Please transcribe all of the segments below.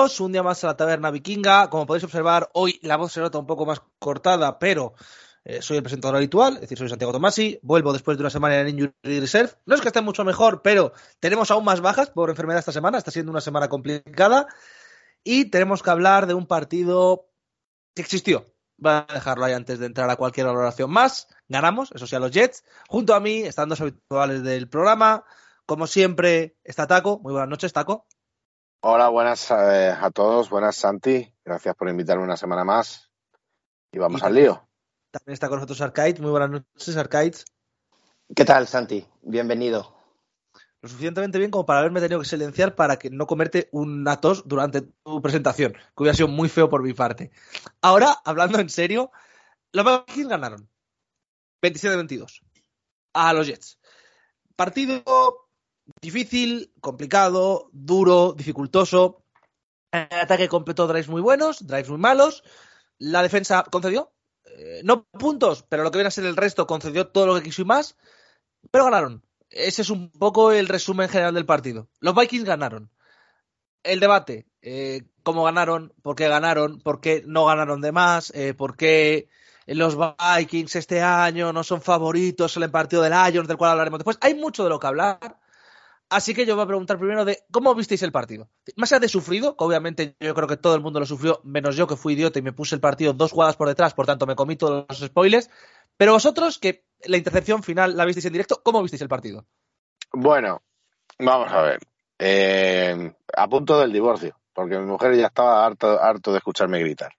Un día más a la taberna vikinga. Como podéis observar, hoy la voz se nota un poco más cortada, pero eh, soy el presentador habitual, es decir, soy Santiago Tomasi. Vuelvo después de una semana en Injury Reserve. No es que esté mucho mejor, pero tenemos aún más bajas por enfermedad esta semana. Está siendo una semana complicada. Y tenemos que hablar de un partido que existió. Voy a dejarlo ahí antes de entrar a cualquier valoración más. Ganamos, eso sí, a los Jets. Junto a mí están dos habituales del programa. Como siempre, está Taco. Muy buenas noches, Taco. Hola, buenas eh, a todos. Buenas, Santi. Gracias por invitarme una semana más. Y vamos Y al lío. También está con nosotros Arcade. Muy buenas noches, Arcade. ¿Qué tal, Santi? Bienvenido. Lo suficientemente bien como para haberme tenido que silenciar para que no comerte una tos durante tu presentación, que hubiera sido muy feo por mi parte. Ahora, hablando en serio, los Vikings ganaron 27-22 a los Jets. Partido difícil, complicado, duro, dificultoso. El ataque completó drives muy buenos, drives muy malos. La defensa concedió, eh, no puntos, pero lo que viene a ser el resto concedió todo lo que quiso y más, pero ganaron. Ese es un poco el resumen general del partido. Los Vikings ganaron. El debate, eh, cómo ganaron, por qué ganaron, por qué no ganaron de más, eh, por qué los Vikings este año no son favoritos en el partido del Lions, del cual hablaremos después. Hay mucho de lo que hablar. Así que yo voy a preguntar primero de cómo visteis el partido. Más allá de sufrido, que obviamente yo creo que todo el mundo lo sufrió, menos yo que fui idiota y me puse el partido dos jugadas por detrás, por tanto me comí todos los spoilers. Pero vosotros, que la intercepción final la visteis en directo, ¿cómo visteis el partido? Bueno, vamos a ver. Eh, a punto del divorcio, porque mi mujer ya estaba harto, harto de escucharme gritar.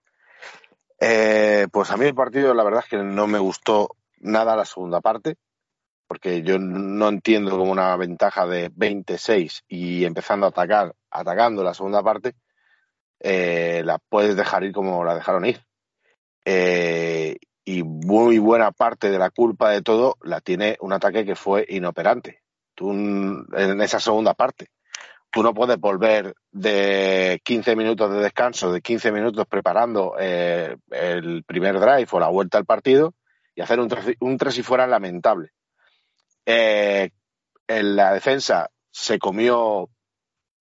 Eh, pues a mí el partido, la verdad es que no me gustó nada la segunda parte, porque yo no entiendo como una ventaja de 26 y empezando a atacar, atacando la segunda parte, eh, la puedes dejar ir como la dejaron ir. Eh, y muy buena parte de la culpa de todo la tiene un ataque que fue inoperante. Tú, en esa segunda parte, tú no puedes volver de 15 minutos de descanso, de 15 minutos preparando eh, el primer drive o la vuelta al partido y hacer un un tres y fuera lamentable. Eh, en la defensa se comió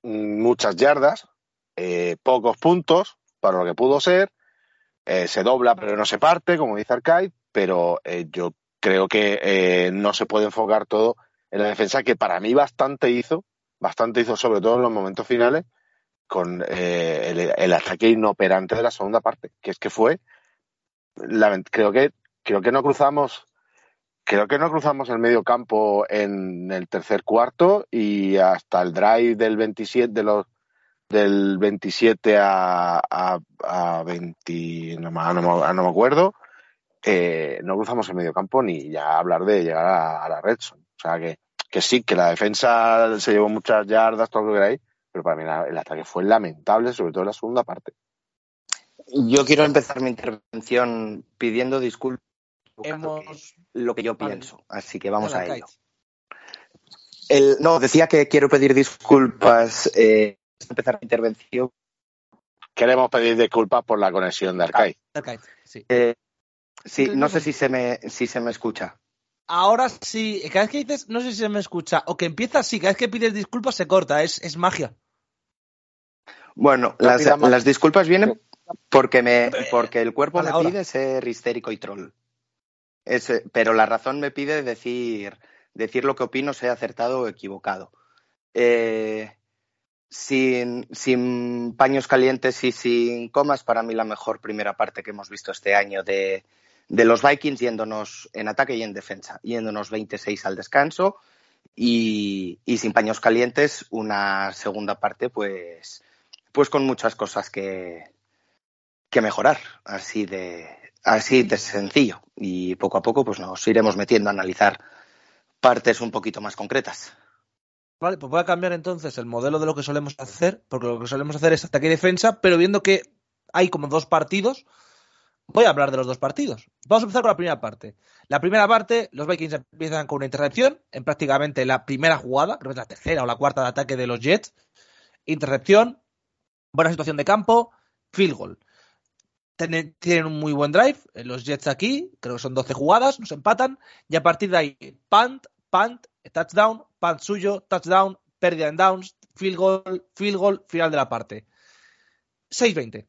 muchas yardas, eh, pocos puntos para lo que pudo ser, eh, se dobla pero no se parte, como dice Arcade, pero eh, yo creo que no se puede enfocar todo en la defensa, que para mí bastante hizo, bastante hizo sobre todo en los momentos finales, con el, el, ataque inoperante de la segunda parte, que es que fue, creo que creo que no cruzamos creo que no cruzamos el medio campo en el tercer cuarto y hasta el drive del 27 de los del 27 a, a, a 20 no, me acuerdo eh, no cruzamos el medio campo ni ya hablar de llegar a, la red o sea que, sí que la defensa se llevó muchas yardas todo lo que queráis pero para mí el ataque fue lamentable sobre todo en la segunda parte. Yo quiero empezar mi intervención pidiendo disculpas Hemos... lo que yo pienso, así que vamos a ello. El, no, decía que quiero pedir disculpas eh, empezar mi intervención. Queremos pedir disculpas por la conexión de Arcade. Arcade sí. Eh, sí, no sé si se me, si se me escucha. Ahora sí, cada vez que dices, no sé si se me escucha, o que empieza sí, cada vez que pides disculpas se corta, es, es magia. Bueno, no las, las, disculpas vienen porque me, porque el cuerpo me pide ser histérico y troll. Es, pero la razón me pide decir, decir lo que opino, sea acertado o equivocado. Eh, sin, paños calientes y sin comas, para mí la mejor primera parte que hemos visto este año de, de, los Vikings, yéndonos en ataque y en defensa, yéndonos 26 al descanso y, y sin paños calientes, una segunda parte, pues, pues con muchas cosas que, que mejorar, así de, así de sencillo. Y poco a poco pues nos iremos metiendo a analizar partes un poquito más concretas. Vale, pues voy a cambiar entonces el modelo de lo que solemos hacer, porque lo que solemos hacer es ataque y defensa, pero viendo que hay como dos partidos, voy a hablar de los dos partidos. Vamos a empezar con la primera parte. La primera parte, los Vikings empiezan con una intercepción, en prácticamente la primera jugada, creo que es la tercera o la cuarta de ataque de los Jets. Intercepción, buena situación de campo, field goal tienen un muy buen drive, los Jets aquí, creo que son 12 jugadas, nos empatan, y a partir de ahí, punt, punt, touchdown, punt suyo, touchdown, pérdida en downs, field goal, field goal, final de la parte. 6-20.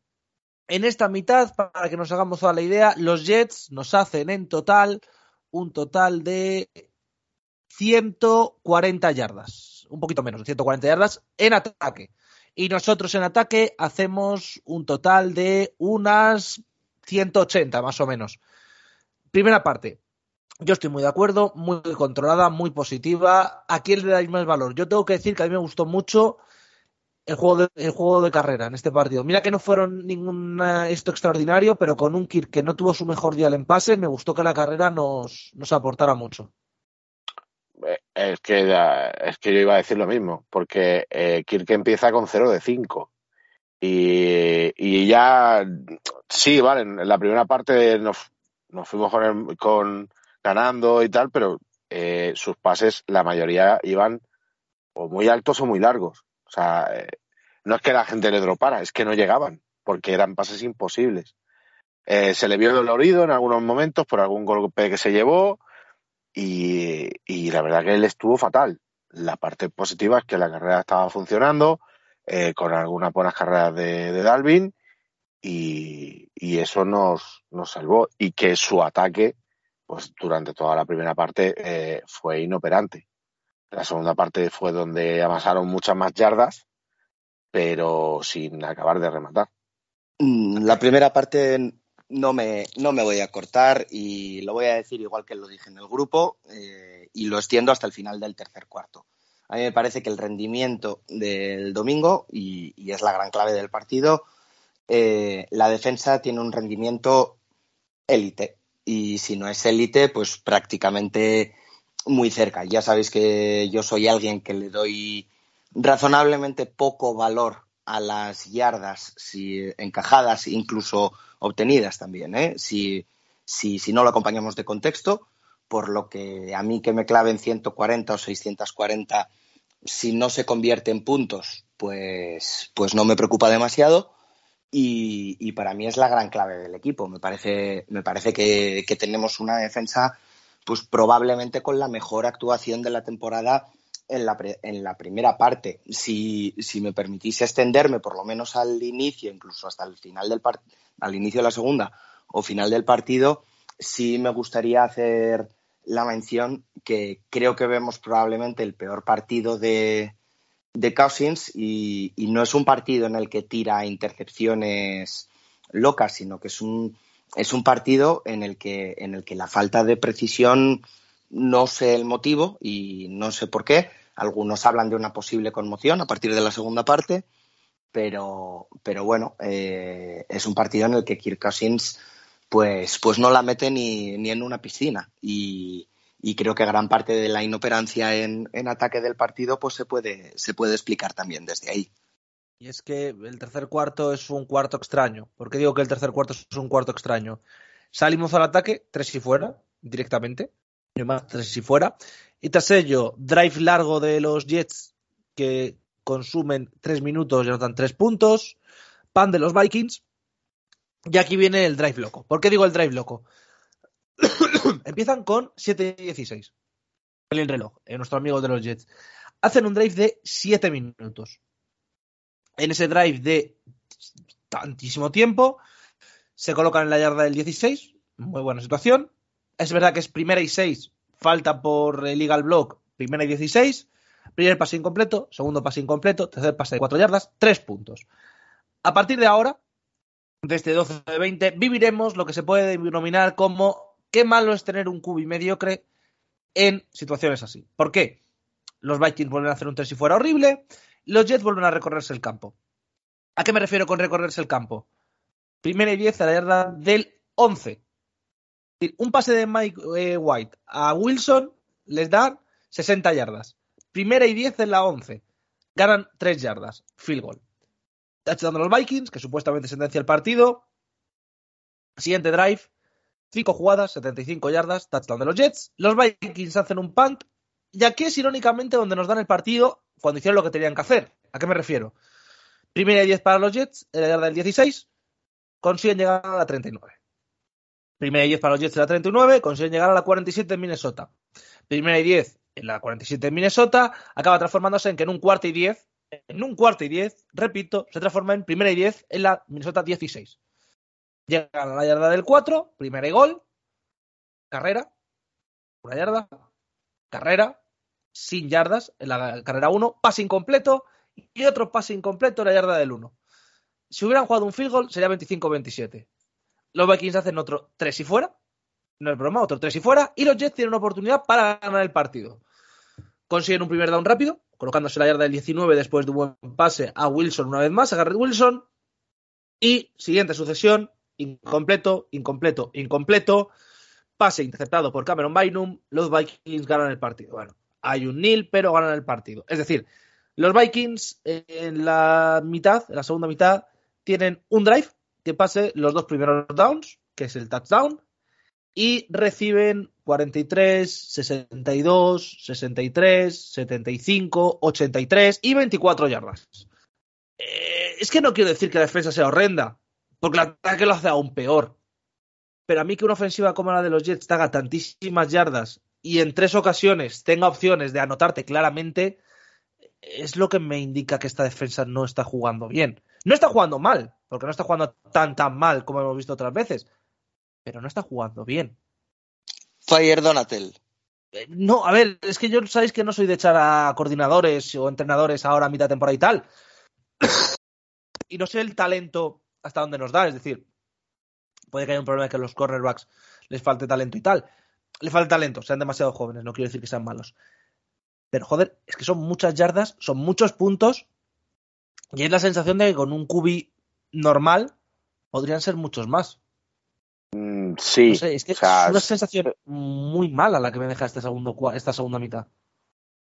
En esta mitad, para que nos hagamos toda la idea, los Jets nos hacen en total un total de 140 yardas, un poquito menos de 140 yardas en ataque. Y nosotros en ataque hacemos un total de unas 180 más o menos. Primera parte, yo estoy muy de acuerdo, muy controlada, muy positiva. ¿A quién le dais más valor? Yo tengo que decir que a mí me gustó mucho el juego de, el juego de carrera en este partido. Mira que no fueron ningún esto extraordinario, pero con un Kirk que no tuvo su mejor día en pase, me gustó que la carrera nos, nos aportara mucho. Eh, es que, es que yo iba a decir lo mismo, porque eh, Kirk empieza con 0 de 5. Y, y, ya, sí, vale, en la primera parte nos, nos fuimos con, con, ganando y tal, pero eh, sus pases, la mayoría iban o muy altos o muy largos. O sea, eh, no es que la gente le dropara, es que no llegaban, porque eran pases imposibles. Se le vio dolorido en algunos momentos por algún golpe que se llevó y, la verdad que él estuvo fatal. La parte positiva es que la carrera estaba funcionando, con algunas buenas carreras de, Dalvin y, y, eso nos, nos salvó. Y que su ataque pues durante toda la primera parte eh, fue inoperante. La segunda parte fue donde amasaron muchas más yardas, pero sin acabar de rematar. Mm, la primera parte no me, no me voy a cortar y lo voy a decir igual que lo dije en el grupo eh, y lo extiendo hasta el final del tercer cuarto. A mí me parece que el rendimiento del domingo, y, es la gran clave del partido, eh, la defensa tiene un rendimiento élite y si no es élite, pues prácticamente muy cerca. Ya sabéis que yo soy alguien que le doy razonablemente poco valor a las yardas si encajadas, incluso obtenidas también, ¿eh? si, si, si no lo acompañamos de contexto, por lo que a mí que me claven 140 o 640, si no se convierte en puntos, pues, pues no me preocupa demasiado y, para mí es la gran clave del equipo. Me parece, me parece que, tenemos una defensa, pues probablemente con la mejor actuación de la temporada en la, en la primera parte. Si, si, me permitís extenderme por lo menos al inicio, incluso hasta el final del al inicio de la segunda o final del partido, sí me gustaría hacer la mención que creo que vemos probablemente el peor partido de, de Cousins y, no es un partido en el que tira intercepciones locas, sino que es un, es un partido en el, que, en el que la falta de precisión no sé el motivo y no sé por qué. Algunos hablan de una posible conmoción a partir de la segunda parte, pero, pero bueno, eh, es un partido en el que Kirk Cousins pues, pues no la mete ni, ni en una piscina. Y, y creo que gran parte de la inoperancia en, ataque del partido pues se puede, se puede explicar también desde ahí. Y es que el tercer cuarto es un cuarto extraño. ¿Por qué digo que el tercer cuarto es un cuarto extraño? Salimos al ataque, tres y fuera, directamente. Más, tres y fuera. Y tras ello, drive largo de los Jets que consumen tres minutos y anotan tres puntos. Pan de los Vikings. Y aquí viene el drive loco. ¿Por qué digo el drive loco? Empiezan con 7 y 16. El reloj, eh, nuestro amigo de los Jets. Hacen un drive de 7 minutos. En ese drive de tantísimo tiempo, se colocan en la yarda del 16. Muy buena situación. Es verdad que es primera y 6. Falta por el legal block. Primera y 16. Primer pase incompleto. Segundo pase incompleto. Tercer pase de 4 yardas. 3 puntos. A partir de ahora, desde 12 de 20, viviremos lo que se puede denominar como qué malo es tener un cubi mediocre en situaciones así. ¿Por qué? Los Vikings vuelven a hacer un 3 si fuera horrible, los Jets vuelven a recorrerse el campo. ¿A qué me refiero con recorrerse el campo? Primera y 10 a la yarda del 11. Un pase de Mike eh, White a Wilson les da 60 yardas. Primera y 10 en la 11. Ganan 3 yardas. Field goal. Touchdown a los Vikings, que supuestamente sentencia el partido. Siguiente drive. Cinco jugadas, 75 yardas, touchdown de los Jets. Los Vikings hacen un punt. Y aquí es irónicamente donde nos dan el partido cuando hicieron lo que tenían que hacer. ¿A qué me refiero? Primera y 10 para los Jets, la yarda del 16, consiguen llegar a la 39. Primera y 10 para los Jets en la 39, consiguen llegar a la 47 en Minnesota. Primera y 10 en la 47 en Minnesota, acaba transformándose en que en un cuarto y 10 en un cuarto y diez, repito, se transforma en primera y diez en la Minnesota 16. Llegan a la yarda del 4, primera y gol, carrera, una yarda, carrera, sin yardas en la carrera 1, pase incompleto y otro pase incompleto en la yarda del 1. Si hubieran jugado un field goal sería 25-27. Los Vikings hacen otro 3 y fuera, no es broma, otro 3 y fuera, y los Jets tienen una oportunidad para ganar el partido. Consiguen un primer down rápido, colocándose la yarda del 19 después de un buen pase a Wilson una vez más, a Garrett Wilson, y siguiente sucesión, incompleto, incompleto, incompleto, pase interceptado por Cameron Bynum, los Vikings ganan el partido. Bueno, hay un nil, pero ganan el partido. Es decir, los Vikings en la mitad, en la segunda mitad, tienen un drive que pase los dos primeros downs, que es el touchdown, y reciben 43, 62, 63, 75, 83 y 24 yardas. Eh, es que no quiero decir que la defensa sea horrenda, porque el ataque lo hace aún peor. Pero a mí que una ofensiva como la de los Jets haga tantísimas yardas y en tres ocasiones tenga opciones de anotarte claramente, es lo que me indica que esta defensa no está jugando bien. No está jugando mal, porque no está jugando tan tan mal como hemos visto otras veces, pero no está jugando bien. Fire Donatel. Eh, no, a ver, es que yo sabéis que no soy de echar a coordinadores o entrenadores ahora a mitad de temporada y tal. y no sé el talento hasta dónde nos da, es decir, puede que haya un problema de que los cornerbacks les falte talento y tal. Le falta talento, sean demasiado jóvenes, no quiero decir que sean malos. Pero joder, es que son muchas yardas, son muchos puntos y es la sensación de que con un QB normal podrían ser muchos más. Mm, sí. es que es una sensación muy mala la que me deja este segundo, esta segunda mitad.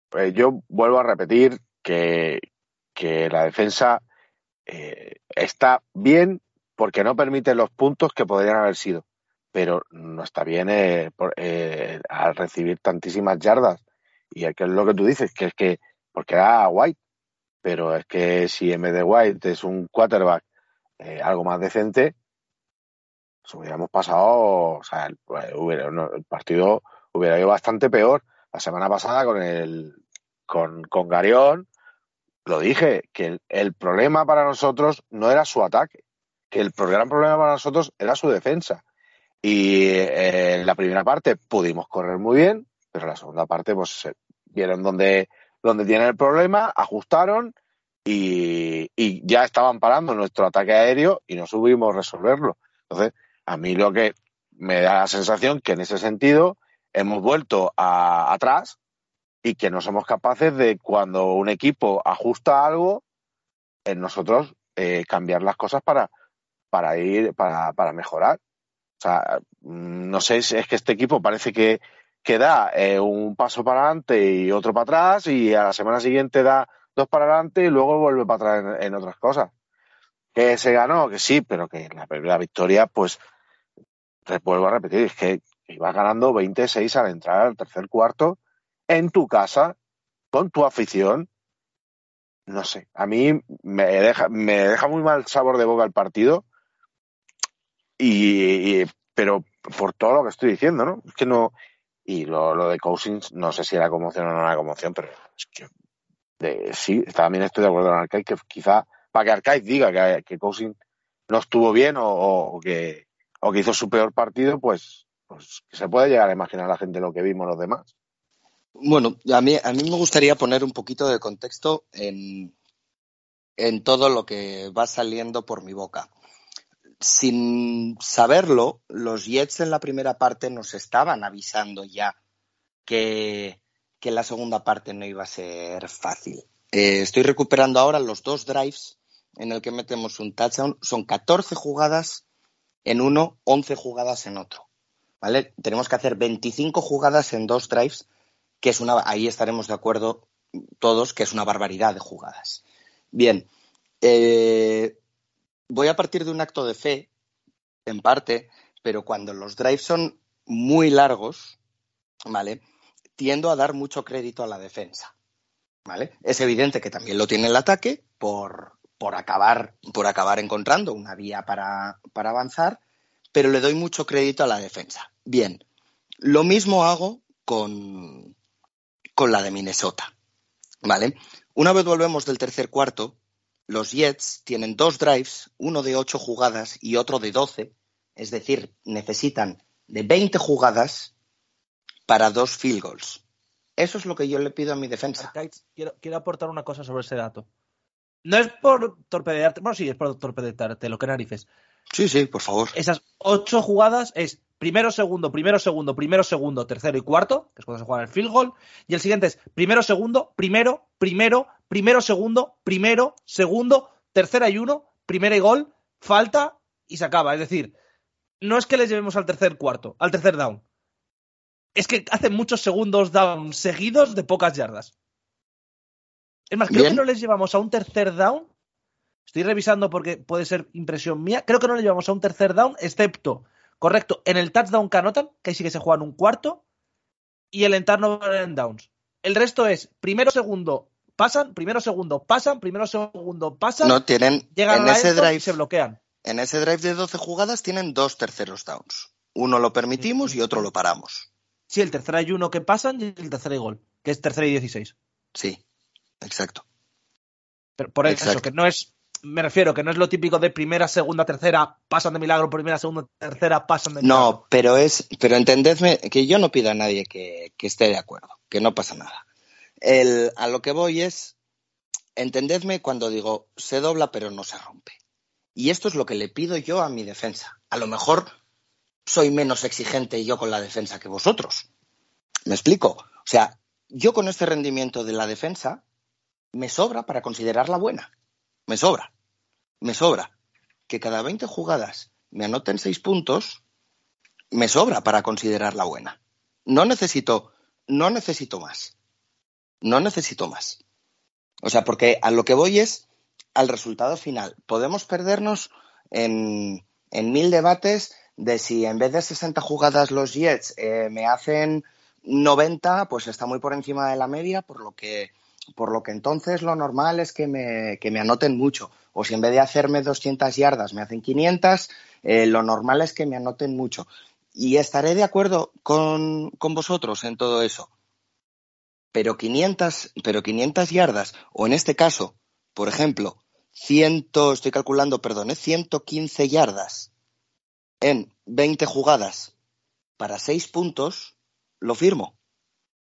Pues yo vuelvo a repetir que, la defensa eh, está bien porque no permite los puntos que podrían haber sido, pero no está bien eh, eh, al recibir tantísimas yardas. Y que es lo que tú dices, que es que, porque era White, pero es que si en vez de White es un quarterback algo más decente, hubiéramos pasado, o sea, el, partido hubiera ido bastante peor. La semana pasada con el con, con Garión, lo dije, que el, problema para nosotros no era su ataque, que el gran problema para nosotros era su defensa. Y eh, en la primera parte pudimos correr muy bien, pero en la segunda parte pues vieron dónde, dónde tienen el problema, ajustaron y, ya estaban parando nuestro ataque aéreo y no subimos resolverlo. Entonces, a mí lo que me da la sensación que en ese sentido hemos vuelto a, atrás y que no somos capaces de cuando un equipo ajusta algo, en nosotros eh, cambiar las cosas para, para ir, para, para mejorar. O sea, no sé, si es que este equipo parece que, que da eh, un paso para adelante y otro para atrás y a la semana siguiente da dos para adelante y luego vuelve para atrás en, otras cosas. Que se ganó, que sí, pero que la primera victoria, pues te vuelvo a repetir, es que ibas ganando 26 al entrar al tercer cuarto en tu casa, con tu afición. No sé, a mí me deja, me deja muy mal sabor de boca el partido. Y, pero por todo lo que estoy diciendo, ¿no? Es que no. Y lo, de Cousins, no sé si era conmoción o no era conmoción, pero es que de, sí, también estoy de acuerdo con Arcade, que quizá para que Arcade diga que, que Cousins no estuvo bien o que o que hizo su peor partido, pues, pues se puede llegar a imaginar la gente lo que vimos los demás. Bueno, a mí, a mí me gustaría poner un poquito de contexto en, en todo lo que va saliendo por mi boca. Sin saberlo, los Jets en la primera parte nos estaban avisando ya que, que la segunda parte no iba a ser fácil. Eh, estoy recuperando ahora los dos drives en el que metemos un touchdown. Son 14 jugadas en uno, 11 jugadas en otro. ¿Vale? Tenemos que hacer 25 jugadas en dos drives, que es una, ahí estaremos de acuerdo todos, que es una barbaridad de jugadas. Bien, eh, voy a partir de un acto de fe, en parte, pero cuando los drives son muy largos, ¿vale? Tiendo a dar mucho crédito a la defensa. ¿Vale? Es evidente que también lo tiene el ataque por, por acabar, por acabar encontrando una vía para, avanzar, pero le doy mucho crédito a la defensa. Bien, lo mismo hago con, con la de Minnesota. ¿Vale? Una vez volvemos del tercer cuarto, los Jets tienen dos drives, uno de ocho jugadas y otro de doce, es decir, necesitan de 20 jugadas para dos field goals. Eso es lo que yo le pido a mi defensa. Quiero, quiero aportar una cosa sobre ese dato. No es por torpedearte, bueno, sí, es por torpedearte, lo que narices. Sí, sí, por favor. Esas ocho jugadas es primero, segundo, primero, segundo, primero, segundo, tercero y cuarto, que es cuando se juega el field goal. Y el siguiente es primero, segundo, primero, primero, primero, segundo, primero, segundo, tercera y uno, primera y gol, falta y se acaba. Es decir, no es que les llevemos al tercer cuarto, al tercer down. Es que hacen muchos segundos down seguidos de pocas yardas. Es más, creo que no les llevamos a un tercer down. Estoy revisando porque puede ser impresión mía. Creo que no les llevamos a un tercer down, excepto, correcto, en el touchdown que anotan, que ahí sí que se juegan un cuarto, y el en downs. El resto es primero, segundo, pasan, primero, segundo, pasan, primero, segundo, pasan. No tienen. Llegan en ese drive y se bloquean. En ese drive de 12 jugadas tienen dos terceros downs. Uno lo permitimos y otro lo paramos. Sí, el tercer hay uno que pasan y el tercer hay gol, que es tercera y 16. Sí, exacto. Pero por eso, que no es, me refiero, que no es lo típico de primera, segunda, tercera, pasan de milagro, primera, segunda, tercera, pasan de milagro. No, pero es, pero entendedme que yo no pido a nadie que, esté de acuerdo, que no pasa nada. El, a lo que voy es, entendedme cuando digo, se dobla pero no se rompe. Y esto es lo que le pido yo a mi defensa. A lo mejor soy menos exigente yo con la defensa que vosotros. ¿Me explico? O sea, yo con este rendimiento de la defensa me sobra para considerarla buena. Me sobra. Me sobra. Que cada 20 jugadas me anoten 6 puntos, me sobra para considerarla buena. No necesito, no necesito más. No necesito más. O sea, porque a lo que voy es al resultado final. Podemos perdernos en, mil debates de si en vez de 60 jugadas los Jets eh, me hacen 90, pues está muy por encima de la media, por lo que, por lo que entonces lo normal es que me, que me anoten mucho. O si en vez de hacerme 200 yardas me hacen 500, eh, lo normal es que me anoten mucho. Y estaré de acuerdo con, con vosotros en todo eso. Pero 500, pero 500 yardas, o en este caso, por ejemplo, ciento, estoy calculando, perdón, 115 ¿eh? yardas en 20 jugadas para 6 puntos, lo firmo.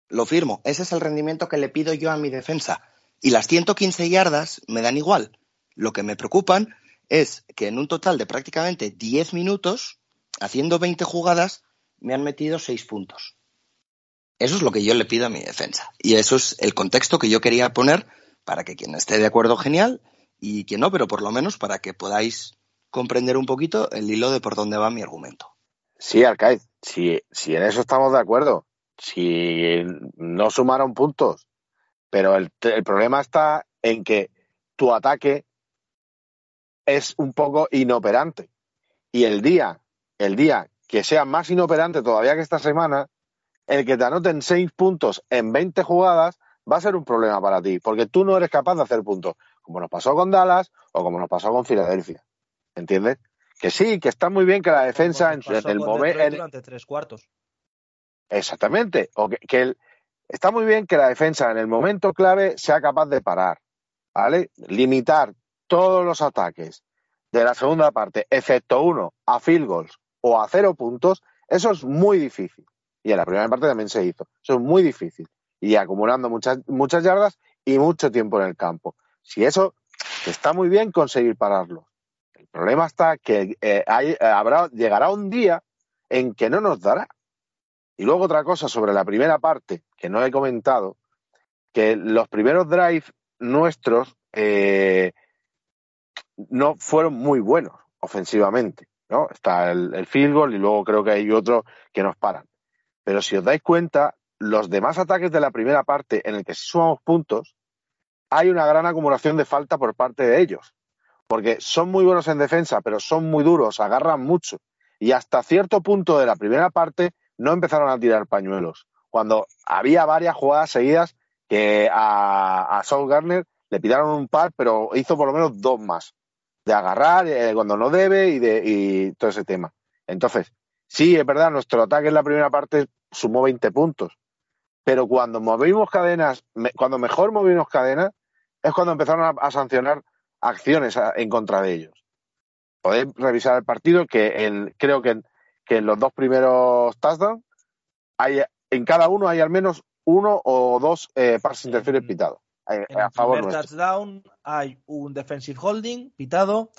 Lo firmo. Ese es el rendimiento que le pido yo a mi defensa. Y las 115 yardas me dan igual. Lo que me preocupan es que en un total de prácticamente 10 minutos, haciendo 20 jugadas, me han metido 6 puntos. Eso es lo que yo le pido a mi defensa. Y eso es el contexto que yo quería poner para que quien esté de acuerdo, genial, y que no, pero por lo menos para que podáis comprender un poquito el hilo de por dónde va mi argumento. Sí, Arcade, si, si en eso estamos de acuerdo, si no sumaron puntos, pero el, el problema está en que tu ataque es un poco inoperante. Y el día, el día que sea más inoperante todavía que esta semana, el que te anoten seis puntos en 20 jugadas va a ser un problema para ti, porque tú no eres capaz de hacer puntos como nos pasó con Dallas o como nos pasó con Filadelfia. ¿Entiendes? Que sí, que está muy bien que la defensa en, el momento. Durante tres cuartos. Exactamente. O que, está muy bien que la defensa en el momento clave sea capaz de parar. ¿Vale? Limitar todos los ataques de la segunda parte, excepto uno, a field goals o a cero puntos, eso es muy difícil. Y en la primera parte también se hizo. Eso es muy difícil. Y acumulando muchas, muchas yardas y mucho tiempo en el campo. Si eso está muy bien conseguir pararlo. El problema está que eh, hay, eh, habrá, llegará un día en que no nos dará. Y luego otra cosa sobre la primera parte, que no he comentado, que los primeros drives nuestros eh, no fueron muy buenos ofensivamente. ¿no? Está el, el, field goal y luego creo que hay otro que nos paran. Pero si os dais cuenta, los demás ataques de la primera parte en el que sumamos puntos hay una gran acumulación de falta por parte de ellos. Porque son muy buenos en defensa, pero son muy duros, agarran mucho. Y hasta cierto punto de la primera parte no empezaron a tirar pañuelos. Cuando había varias jugadas seguidas que a, a Saul Garner le pidieron un par, pero hizo por lo menos dos más. De agarrar eh, cuando no debe y, de, y todo ese tema. Entonces, sí, es verdad, nuestro ataque en la primera parte sumó 20 puntos. Pero cuando movimos cadenas, cuando mejor movimos cadenas, es cuando empezaron a, sancionar acciones en contra de ellos. Podéis revisar el partido que creo que, en los dos primeros touchdowns hay, en cada uno hay al menos uno o dos eh, pases interference pitados. Eh, en el primer touchdown hay un defensive holding pitado,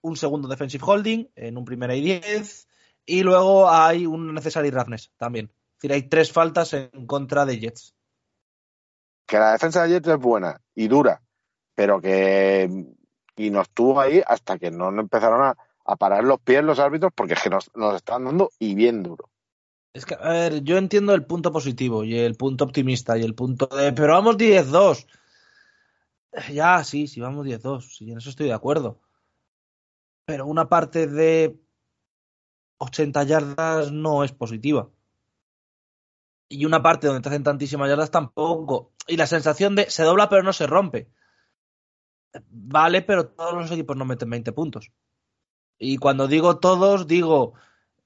un segundo defensive holding en un primer y diez y luego hay un necessary roughness también. Es decir, hay tres faltas en contra de Jets. Que la defensa de Jets es buena y dura, pero que y nos tuvo ahí hasta que no empezaron a, parar los pies los árbitros porque es que nos, nos están dando y bien duro. Es que, a ver, yo entiendo el punto positivo y el punto optimista y el punto de, pero vamos 10-2. Ya, sí, sí, vamos 10-2, sí, en eso estoy de acuerdo. Pero una parte de 80 yardas no es positiva. Y una parte donde te hacen tantísimas yardas tampoco. Y la sensación de se dobla pero no se rompe. Vale, pero todos los equipos no meten 20 puntos. Y cuando digo todos, digo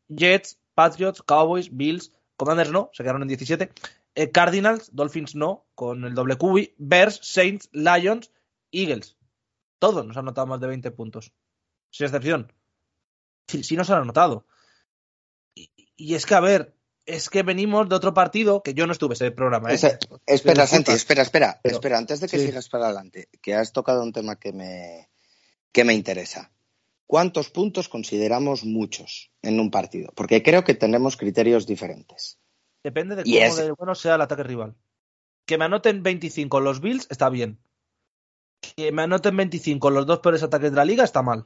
Jets, Patriots, Cowboys, Bills, Commanders no, se quedaron en 17. Eh, Cardinals, Dolphins no, con el doble QB, Bears, Saints, Lions, Eagles. Todos nos han notado más de 20 puntos. Sin excepción. Sí, sí nos han anotado. Y, es que, a ver, es que venimos de otro partido que yo no estuve ese programa. ¿eh? espera, Santi, espera, espera, espera, antes de que sigas para adelante, que has tocado un tema que me, que me interesa. ¿Cuántos puntos consideramos muchos en un partido? Porque creo que tenemos criterios diferentes. Depende de cómo de bueno sea el ataque rival. Que me anoten 25 los Bills está bien. Que me anoten 25 los dos peores ataques de la liga está mal.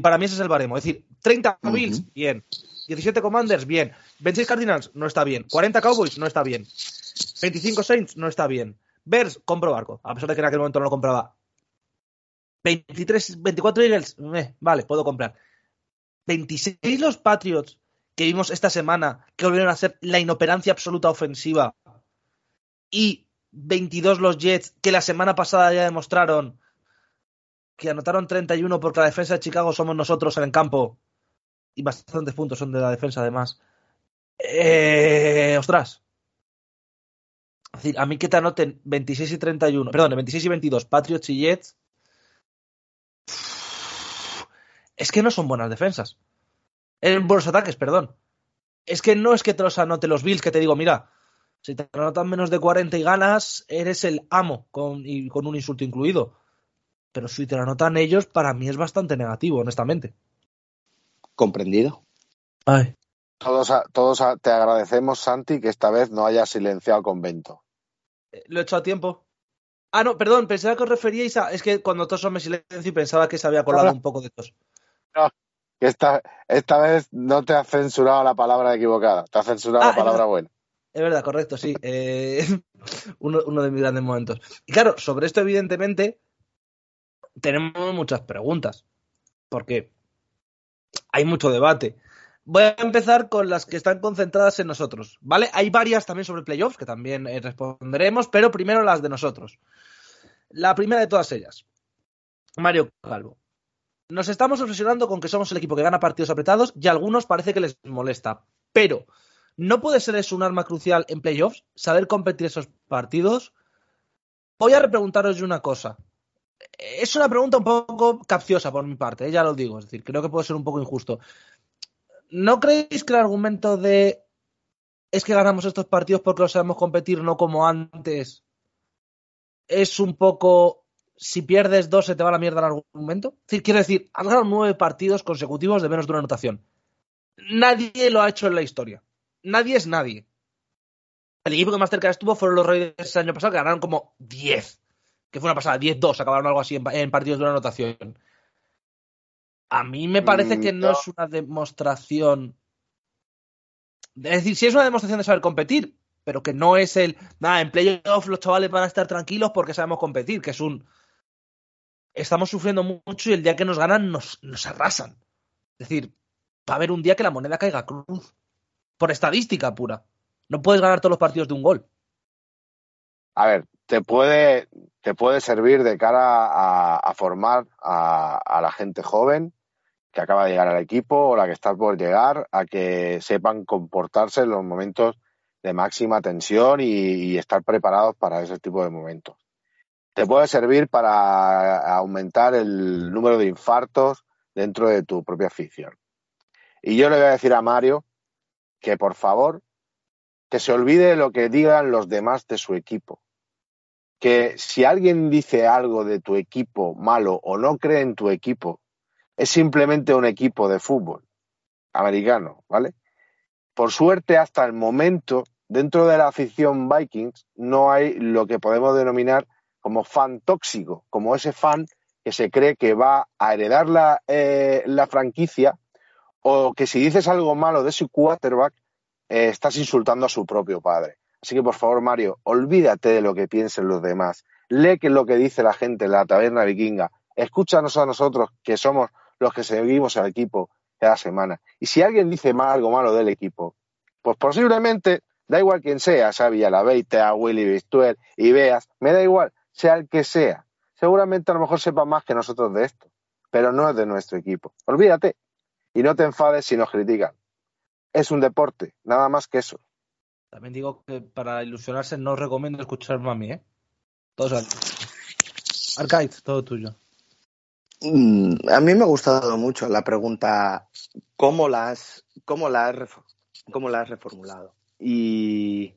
para mí ese es el baremo. Es decir, 30 Bills, bien. 17 Commanders, bien. 26 Cardinals, no está bien. 40 Cowboys, no está bien. 25 Saints, no está bien. Bears, compro barco. A pesar de que en aquel momento no lo compraba. 23, 24 Eagles, vale, puedo comprar. 26 los Patriots que vimos esta semana, que volvieron a ser la inoperancia absoluta ofensiva. Y 22 los Jets, que la semana pasada ya demostraron que anotaron 31 porque la defensa de Chicago somos nosotros en el campo. Y bastantes puntos son de la defensa, además. Eh, ostras. Es decir, a mí que te anoten 26 y 31, perdón, 26 y 22, Patriots y Jets, es que no son buenas defensas. En buenos ataques, perdón. Es que no es que te los anote los Bills, que te digo, mira, si te anotan menos de 40 y ganas, eres el amo, con, y con un insulto incluido. Pero si te lo anotan ellos, para mí es bastante negativo, honestamente. Comprendido. Ay. Todos, todos te agradecemos, Santi, que esta vez no hayas silenciado el convento. Eh, lo he hecho a tiempo. Ah, no, perdón, pensaba que os referíais a. Es que cuando todos me silencio y pensaba que se había colado un poco de tos. No, esta, esta vez no te ha censurado la palabra equivocada, te ha censurado la ah, palabra buena. Es verdad, correcto, sí. Eh, uno, uno, de mis grandes momentos. Y claro, sobre esto, evidentemente, tenemos muchas preguntas. Porque hay mucho debate. Voy a empezar con las que están concentradas en nosotros, ¿vale? Hay varias también sobre playoffs que también eh, responderemos, pero primero las de nosotros. La primera de todas ellas, Mario Calvo. Nos estamos obsesionando con que somos el equipo que gana partidos apretados y a algunos parece que les molesta, pero ¿no puede ser eso un arma crucial en playoffs? Saber competir esos partidos. Voy a repreguntaros una cosa. Es una pregunta un poco capciosa por mi parte, eh, ya lo digo, es decir, creo que puede ser un poco injusto. ¿No creéis que el argumento de es que ganamos estos partidos porque lo sabemos competir, no como antes, es un poco si pierdes dos se te va la mierda en algún momento? Quiero decir, has ganado nueve partidos consecutivos de menos de una anotación. Nadie lo ha hecho en la historia. Nadie es nadie. El equipo que más cerca estuvo fueron los Reyes el año pasado, que ganaron como 10. Que fue una pasada, 10-2, acabaron algo así en partidos de una anotación. A mí me parece que no, es una demostración. Es decir, sí es una demostración de saber competir, pero que no es el. Nada, en playoff los chavales van a estar tranquilos porque sabemos competir, que es un. Estamos sufriendo mucho y el día que nos ganan nos, nos arrasan. Es decir, va a haber un día que la moneda caiga cruz. Por estadística pura. No puedes ganar todos los partidos de un gol. A ver, te puede, te puede servir de cara a, formar a, la gente joven que acaba de llegar al equipo o la que está por llegar a que sepan comportarse en los momentos de máxima tensión y, estar preparados para ese tipo de momentos. te puede servir para aumentar el número de infartos dentro de tu propia afición. Y yo le voy a decir a Mario que por favor que se olvide lo que digan los demás de su equipo. Que si alguien dice algo de tu equipo malo o no cree en tu equipo, es simplemente un equipo de fútbol americano, ¿vale? Por suerte, hasta el momento, dentro de la afición Vikings, no hay lo que podemos denominar como fan tóxico, como ese fan que se cree que va a heredar la, eh, la franquicia o que si dices algo malo de su quarterback, eh, estás insultando a su propio padre. Así que por favor, Mario, olvídate de lo que piensen los demás. Lee que es lo que dice la gente en la taberna vikinga. Escúchanos a nosotros, que somos los que seguimos al equipo cada semana. Y si alguien dice algo malo del equipo, pues posiblemente, da igual quién sea, sea Villalabeit, a Willy Bistuel y veas, me da igual, sea el que sea. Seguramente a lo mejor sepa más que nosotros de esto, pero no es de nuestro equipo. Olvídate y no te enfades si nos critican. Es un deporte, nada más que eso. También digo que para ilusionarse no recomiendo escucharme a mí, ¿eh? Todos Arcade, todo tuyo. Mm, a mí me ha gustado mucho la pregunta, ¿cómo la has, cómo cómo la has reformulado? Y,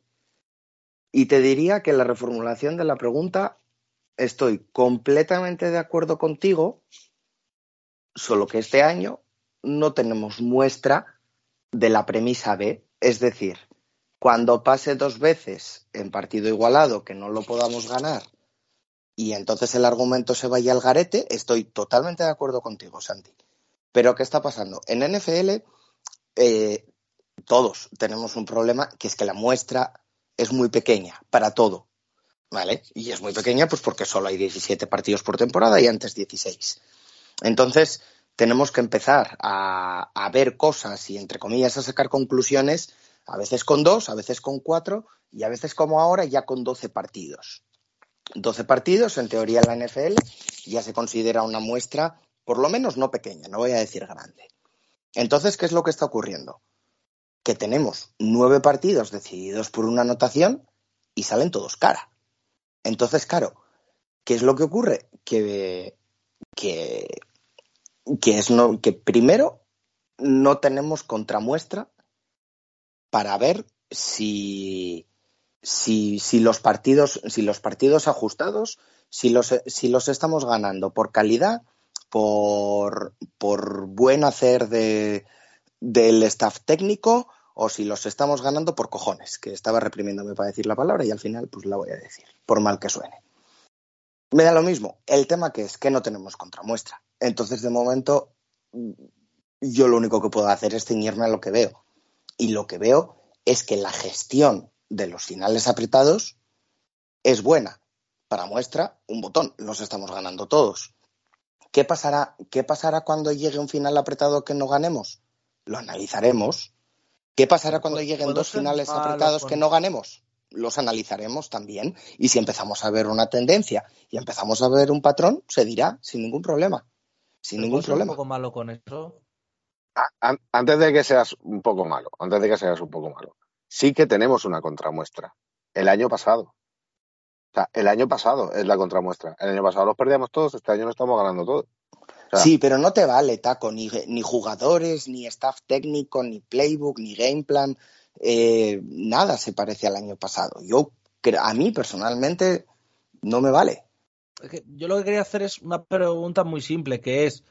y te diría que la reformulación de la pregunta estoy completamente de acuerdo contigo, solo que este año no tenemos muestra de la premisa B. Es decir, cuando pase dos veces en partido igualado que no lo podamos ganar y entonces el argumento se vaya al garete, estoy totalmente de acuerdo contigo, Santi. Pero ¿qué está pasando? En NFL eh, todos tenemos un problema que es que la muestra es muy pequeña para todo. ¿Vale? Y es muy pequeña pues porque solo hay 17 partidos por temporada y antes 16. Entonces, tenemos que empezar a, ver cosas y, entre comillas, a sacar conclusiones, a veces con dos, a veces con cuatro y a veces como ahora ya con doce partidos. Doce partidos, en teoría en la NFL, ya se considera una muestra, por lo menos no pequeña, no voy a decir grande. Entonces, ¿qué es lo que está ocurriendo? Que tenemos nueve partidos decididos por una anotación y salen todos cara. Entonces, claro, ¿qué es lo que ocurre? Que, que que es no, que primero no tenemos contramuestra para ver si, si, los partidos, si los partidos ajustados, si los, si los estamos ganando por calidad, por, por buen hacer de, del staff técnico, o si los estamos ganando por cojones, que estaba reprimiéndome para decir la palabra y al final pues la voy a decir, por mal que suene. Me da lo mismo. El tema que es que no tenemos contramuestra. Entonces, de momento, yo lo único que puedo hacer es ceñirme a lo que veo. Y lo que veo es que la gestión de los finales apretados es buena. Para muestra, un botón. Los estamos ganando todos. ¿Qué pasará, ¿Qué pasará cuando llegue un final apretado que no ganemos? Lo analizaremos. ¿Qué pasará cuando lleguen dos finales apretados que no ganemos? los analizaremos también y si empezamos a ver una tendencia y empezamos a ver un patrón, se dirá sin ningún problema. Sin ningún problema. un poco malo con eso? Antes de que seas un poco malo, antes de que seas un poco malo, sí que tenemos una contramuestra. El año pasado. O sea, el año pasado es la contramuestra. El año pasado los perdíamos todos, este año no estamos ganando todos. sí, pero no te vale, Taco, ni, ni jugadores, ni staff técnico, ni playbook, ni game plan. Eh, nada se parece al año pasado. Yo, a mí personalmente, no me vale. Yo lo que quería hacer es una pregunta muy simple, que es,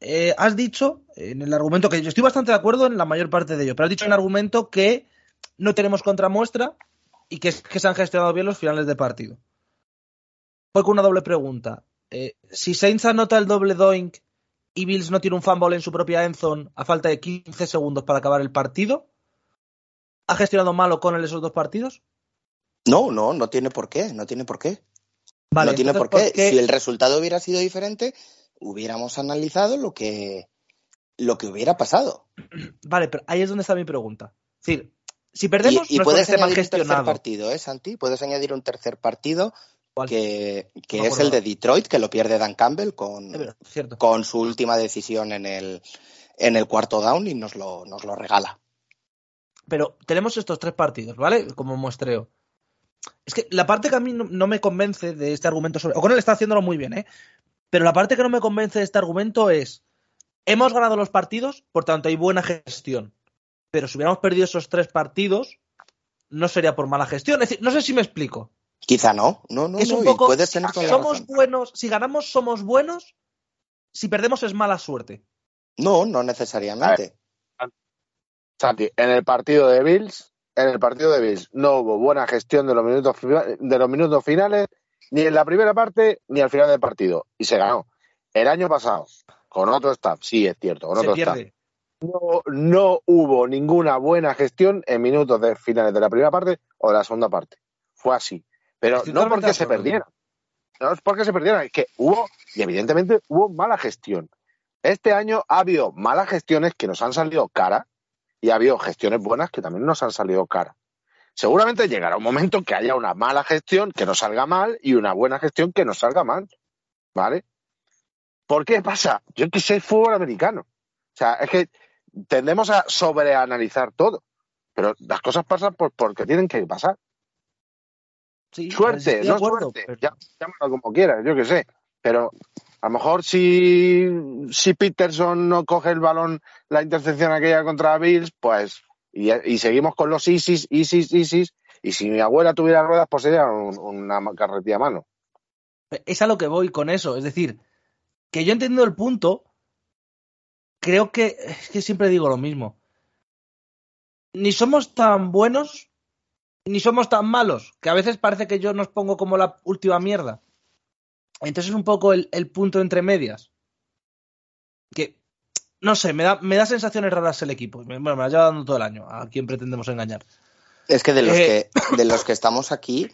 eh, has dicho en el argumento que yo estoy bastante de acuerdo en la mayor parte de ello, pero has dicho en el argumento que no tenemos contramuestra y que, que se han gestionado bien los finales de partido. Fue con una doble pregunta. Eh, si Saints anota el doble doink y Bills no tiene un fumble en su propia endzone a falta de 15 segundos para acabar el partido, ¿Ha gestionado mal O'Connell esos dos partidos? No, no, no tiene por qué, no tiene por qué. no tiene por qué. Si el resultado hubiera sido diferente, hubiéramos analizado lo que, lo que hubiera pasado. Vale, pero ahí es donde está mi pregunta. Es decir, si perdemos, y, puedes añadir un tercer partido, ¿eh, Santi? Puedes añadir un tercer partido que, es el de Detroit, que lo pierde Dan Campbell con, con su última decisión en el, en el cuarto down y nos lo, nos lo regala. Pero tenemos estos tres partidos, ¿vale? Como muestreo. Es que la parte que a mí no, me convence de este argumento sobre. O'Connell está haciéndolo muy bien, ¿eh? Pero la parte que no me convence de este argumento es. Hemos ganado los partidos, por tanto hay buena gestión. Pero si hubiéramos perdido esos tres partidos, no sería por mala gestión. Es decir, no sé si me explico. Quizá no, no, no. Es un poco. somos buenos, si ganamos somos buenos, si perdemos es mala suerte. No, no necesariamente. Santi, en el partido de Bills, en el partido de Bills no hubo buena gestión de los minutos de los minutos finales, ni en la primera parte ni al final del partido. Y se ganó. El año pasado, con otro staff, sí es cierto, con otro staff. No, no, hubo ninguna buena gestión en minutos de finales de la primera parte o de la segunda parte. Fue así. Pero no porque se perdieran. No es porque se perdieran, es que hubo, y evidentemente hubo mala gestión. Este año ha habido malas gestiones que nos han salido cara y ha habido gestiones buenas que también nos han salido cara. Seguramente llegará un momento que haya una mala gestión que nos salga mal y una buena gestión que nos salga mal. ¿Vale? ¿Por qué pasa? Yo que sé fútbol americano. O sea, es que tendemos a sobreanalizar todo. Pero las cosas pasan por, porque tienen que pasar suerte, no suerte, llámalo como quieras, yo qué sé. Pero a lo mejor si, si Peterson no coge el balón, la intercepción aquella contra Bills, pues, y, seguimos con los ISIS, ISIS, ISIS, y si mi abuela tuviera ruedas, pues sería una carretilla a mano. Es a lo que voy con eso, es decir, que yo entiendo el punto, creo que, es que siempre digo lo mismo. Ni somos tan buenos ni somos tan malos, que a veces parece que yo nos pongo como la última mierda. Entonces es un poco el, punto entre medias. Que, no sé, me da, me da sensaciones raras el equipo. Bueno, me la lleva dando todo el año. ¿A quién pretendemos engañar? Es que de los, eh, que, de los que estamos aquí,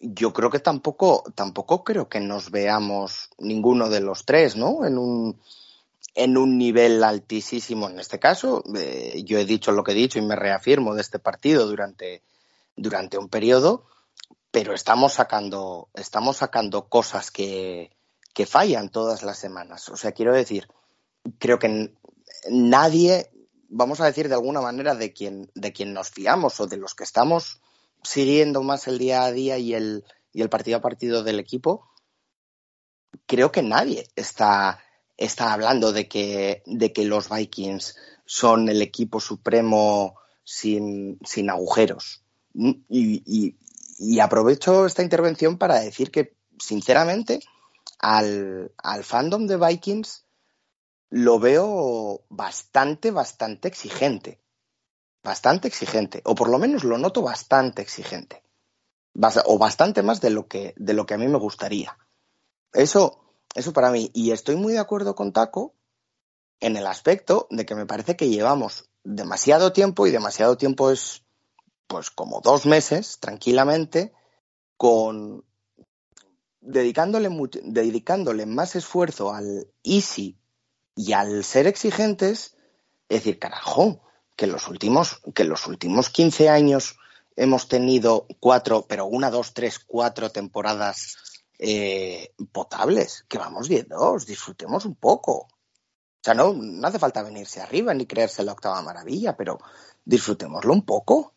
yo creo que tampoco, tampoco creo que nos veamos ninguno de los tres, ¿no? En un, en un nivel altísimo. En este caso, eh, yo he dicho lo que he dicho y me reafirmo de este partido durante durante un periodo, pero estamos sacando, estamos sacando cosas que, que fallan todas las semanas. O sea, quiero decir, creo que nadie, vamos a decir de alguna manera, de quien, de quien nos fiamos o de los que estamos siguiendo más el día a día y el, y el partido a partido del equipo, creo que nadie está, está hablando de que, de que los Vikings son el equipo supremo sin, sin agujeros. Y, aprovecho esta intervención para decir que, sinceramente, al, fandom de Vikings lo veo bastante, bastante exigente. Bastante exigente. O por lo menos lo noto bastante exigente. O bastante más de lo que, de lo que a mí me gustaría. Eso, eso para mí. Y estoy muy de acuerdo con Taco en el aspecto de que me parece que llevamos demasiado tiempo, y demasiado tiempo es pues como dos meses tranquilamente con dedicándole, dedicándole más esfuerzo al easy y al ser exigentes, es decir, carajo, que los últimos, que los últimos 15 años hemos tenido cuatro, pero una, dos, tres, cuatro temporadas eh, potables, que vamos viendo, disfrutemos un poco. O sea, no, no hace falta venirse arriba ni creerse la octava maravilla, pero disfrutémoslo un poco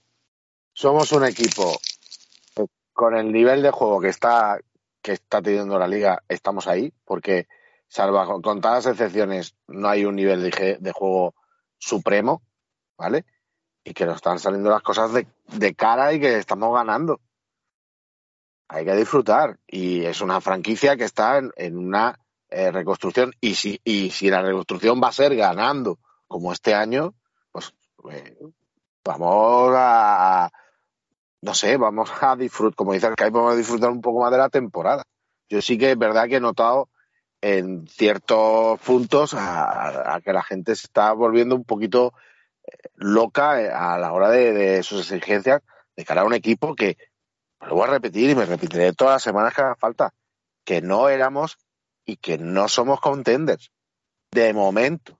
somos un equipo con el nivel de juego que está que está teniendo la liga, estamos ahí, porque salvo contadas excepciones, no hay un nivel de, juego supremo, ¿vale? Y que nos están saliendo las cosas de, cara y que estamos ganando. Hay que disfrutar. Y es una franquicia que está en, una eh, reconstrucción. Y si, la reconstrucción va a ser ganando, como este año, pues eh, vamos a, no sé, vamos a disfrutar, como dice Alcai, vamos a disfrutar un poco más de la temporada. Yo sí que es verdad que he notado en ciertos puntos a, que la gente se está volviendo un poquito eh, loca eh, a la hora de, sus exigencias de cara a un equipo que, lo voy a repetir y me repetiré todas las semanas que haga falta, que no éramos y que no somos contenders. De momento.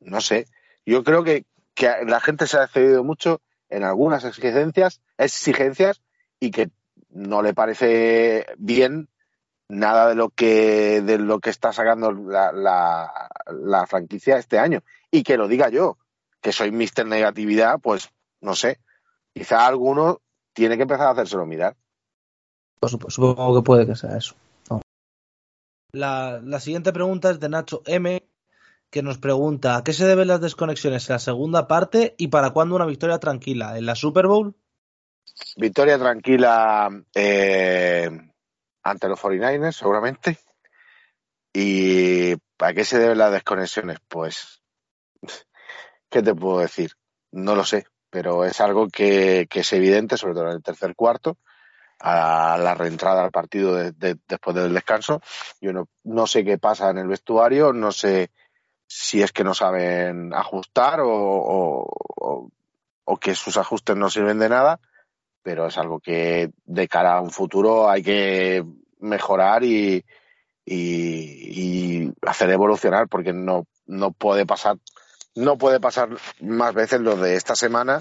No sé. Yo creo que, que la gente se ha cedido mucho en algunas exigencias, exigencias y que no le parece bien nada de lo que de lo que está sacando la, la, franquicia este año y que lo diga yo que soy Mister Negatividad pues no sé quizá alguno tiene que empezar a hacérselo mirar. Pues supongo que puede que sea eso. La, la, siguiente pregunta es de Nacho M, que nos pregunta, ¿a qué se deben las desconexiones en la segunda parte y para cuándo una victoria tranquila? ¿En la Super Bowl? Victoria tranquila eh, ante los 49ers, seguramente. ¿Y a qué se deben las desconexiones? Pues, ¿qué te puedo decir? No lo sé, pero es algo que, es evidente, sobre todo en el tercer cuarto, a la reentrada al partido después del descanso. Yo no, no sé qué pasa en el vestuario, no sé si es que no saben ajustar o, o que sus ajustes no sirven de nada pero es algo que de cara a un futuro hay que mejorar y, y, hacer evolucionar porque no, no puede pasar no puede pasar más veces lo de esta semana.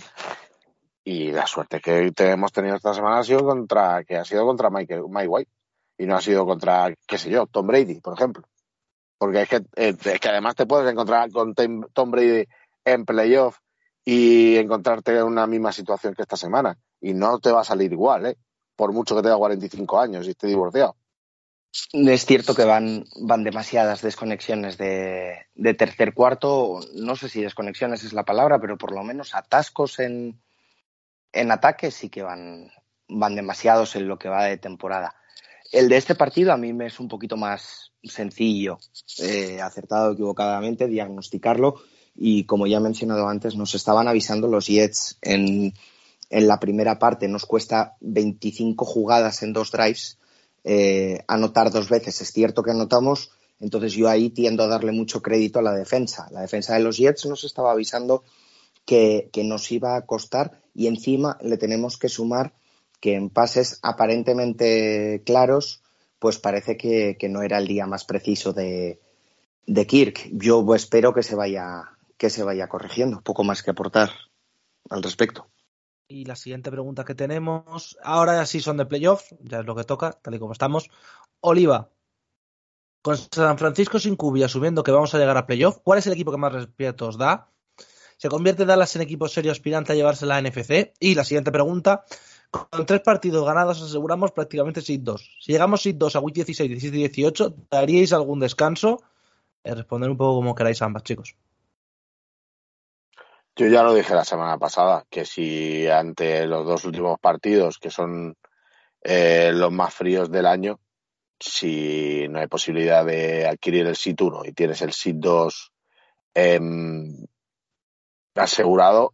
Y la suerte que hemos tenido esta semana ha sido contra que ha sido contra Mike, Mike White y no ha sido contra qué sé yo Tom Brady por ejemplo. Porque es que, eh, es que además te puedes encontrar con Tom Brady en playoff y encontrarte en una misma situación que esta semana y no te va a salir igual, ¿eh? por mucho que tenga 45 años y esté divorciado. Es cierto que van, van demasiadas desconexiones de, tercer cuarto, no sé si desconexiones es la palabra, pero por lo menos atascos en, en ataque sí que van, van demasiados en lo que va de temporada. El de este partido a mí me es un poquito más sencillo, eh, acertado equivocadamente, diagnosticarlo. Y como ya he mencionado antes, nos estaban avisando los Jets en, en la primera parte nos cuesta 25 jugadas en dos drives, eh, anotar dos veces. Es cierto que anotamos, entonces yo ahí tiendo a darle mucho crédito a la defensa. La defensa de los Jets nos estaba avisando que, nos iba a costar y encima le tenemos que sumar que en pases aparentemente claros, pues parece que, no era el día más preciso de, de Kirk. Yo espero que se vaya que se vaya corrigiendo. Poco más que aportar al respecto. Y la siguiente pregunta que tenemos, ahora sí son de playoff, ya es lo que toca, tal y como estamos. Oliva, con San Francisco sin Cubi, asumiendo que vamos a llegar a playoff, ¿cuál es el equipo que más respeto os da? ¿Se convierte Dallas en equipo serio aspirante a llevarse la NFC? Y la siguiente pregunta, con tres partidos ganados aseguramos prácticamente SID 2. Si llegamos SID 2 a Week 16, 17 y 18, ¿daríais algún descanso? Eh, responder un poco como queráis ambas, chicos. Yo ya lo dije la semana pasada, que si ante los dos últimos partidos, que son eh, los más fríos del año, si no hay posibilidad de adquirir el SIT 1 y tienes el SIT 2 em, asegurado,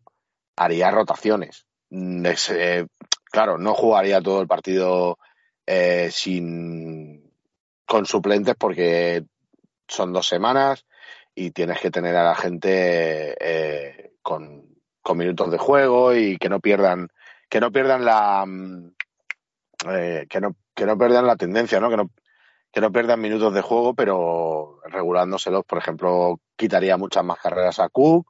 haría rotaciones. Mm, eh, claro, no jugaría todo el partido eh, sin con suplentes porque son dos semanas y tienes que tener a la gente con, minutos de juego y que no pierdan que no pierdan la mm, eh, que no que no pierdan la tendencia no que no que no pierdan minutos de juego pero regulándoselos por ejemplo quitaría muchas más carreras a Cook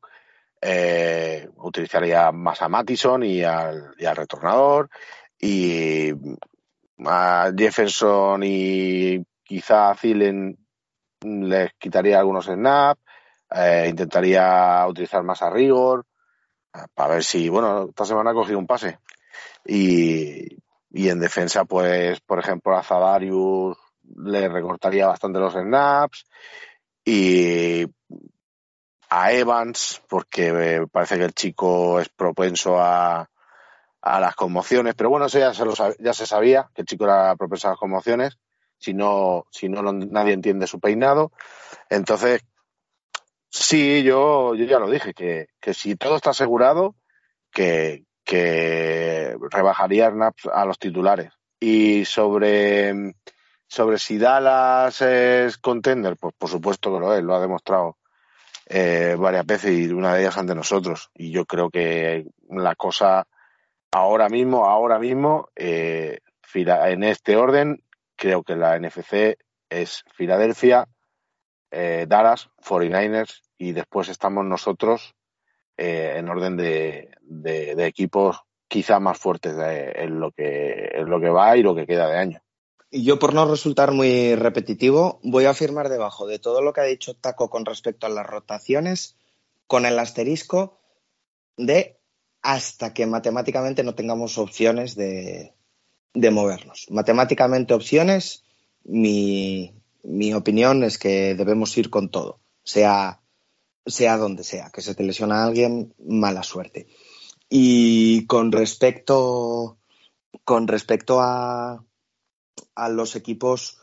eh, utilizaría más a Mattison y al, y al retornador y a Jefferson y quizá a Thielen les quitaría algunos snaps eh, intentaría utilizar más a rigor eh, para ver si, bueno, esta semana ha cogido un pase. Y, y en defensa, pues, por ejemplo, a Zadarius le recortaría bastante los snaps. Y a Evans, porque parece que el chico es propenso a, a las conmociones, pero bueno, eso ya se, lo, ya se sabía, que el chico era propenso a las conmociones, si no, si no nadie entiende su peinado. Entonces, Sí, yo, yo ya lo dije, que, que si todo está asegurado, que, que rebajaría a los titulares. Y sobre, sobre si Dallas es contender, pues por supuesto que lo es, lo ha demostrado eh, varias veces y una de ellas ante nosotros. Y yo creo que la cosa ahora mismo, ahora mismo, eh, en este orden, creo que la NFC es Filadelfia, eh, Dallas, 49ers y después estamos nosotros eh, en orden de, equipos quizá más fuertes en, lo que, en lo que va y lo que queda de año. Y yo, por no resultar muy repetitivo, voy a afirmar debajo de todo lo que ha dicho Taco con respecto a las rotaciones, con el asterisco de hasta que matemáticamente no tengamos opciones de, movernos. Matemáticamente opciones, mi, opinión es que debemos ir con todo, sea, sea donde sea, que se te lesiona a alguien, mala suerte. Y con respecto, con respecto a, a los equipos,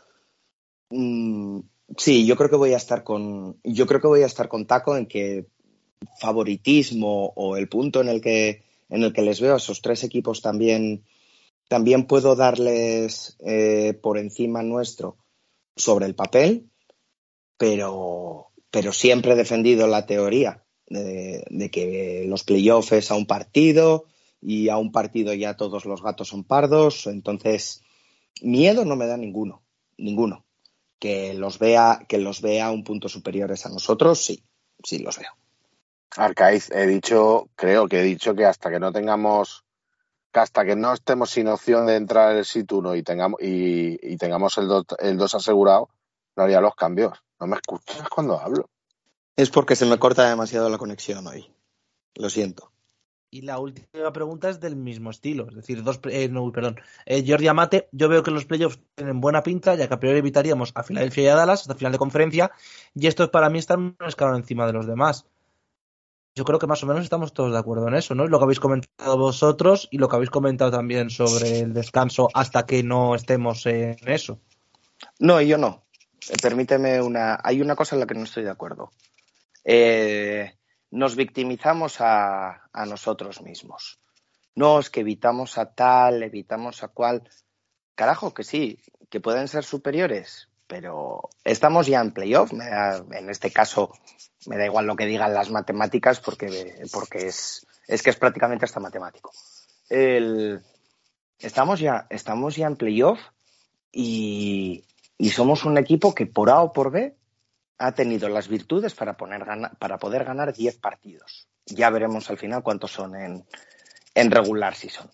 mm, sí, yo creo que voy a estar con, yo creo que voy a estar con Taco en que favoritismo o el punto en el que, en el que les veo a esos tres equipos también, también puedo darles eh, por encima nuestro sobre el papel, pero, pero siempre he defendido la teoría de, que los playoffs a un partido y a un partido ya todos los gatos son pardos, entonces miedo no me da ninguno, ninguno. Que los vea, que los vea un punto superiores a nosotros, sí, sí los veo. Arcaiz, he dicho, creo que he dicho que hasta que no tengamos, que hasta que no estemos sin opción de entrar en el sit 1 y tengamos, y, tengamos el 2 el asegurado, no haría los cambios. No me escuchas cuando hablo. Es porque se me corta demasiado la conexión hoy. Lo siento. Y la última pregunta es del mismo estilo, es decir, dos, eh, no, perdón, eh, Jordi Amate, yo veo que los playoffs tienen buena pinta, ya que a priori evitaríamos a Filadelfia y a Dallas hasta final de conferencia, y esto para mí está un escalón encima de los demás yo creo que más o menos estamos todos de acuerdo en eso, ¿no? Lo que habéis comentado vosotros y lo que habéis comentado también sobre el descanso hasta que no estemos en eso. No, yo no. Eh, permíteme una. Hay una cosa en la que no estoy de acuerdo. Eh, nos victimizamos a, a nosotros mismos. No, es que evitamos a tal, evitamos a cual. Carajo, que sí, que pueden ser superiores, pero estamos ya en playoff. en este caso, me da igual lo que digan las matemáticas porque, porque es, es que es prácticamente hasta matemático. estamos, ya, estamos ya en playoff y, y, somos un equipo que por A o por B ha tenido las virtudes para, poner, para poder ganar 10 partidos. Ya veremos al final cuántos son en, en regular season.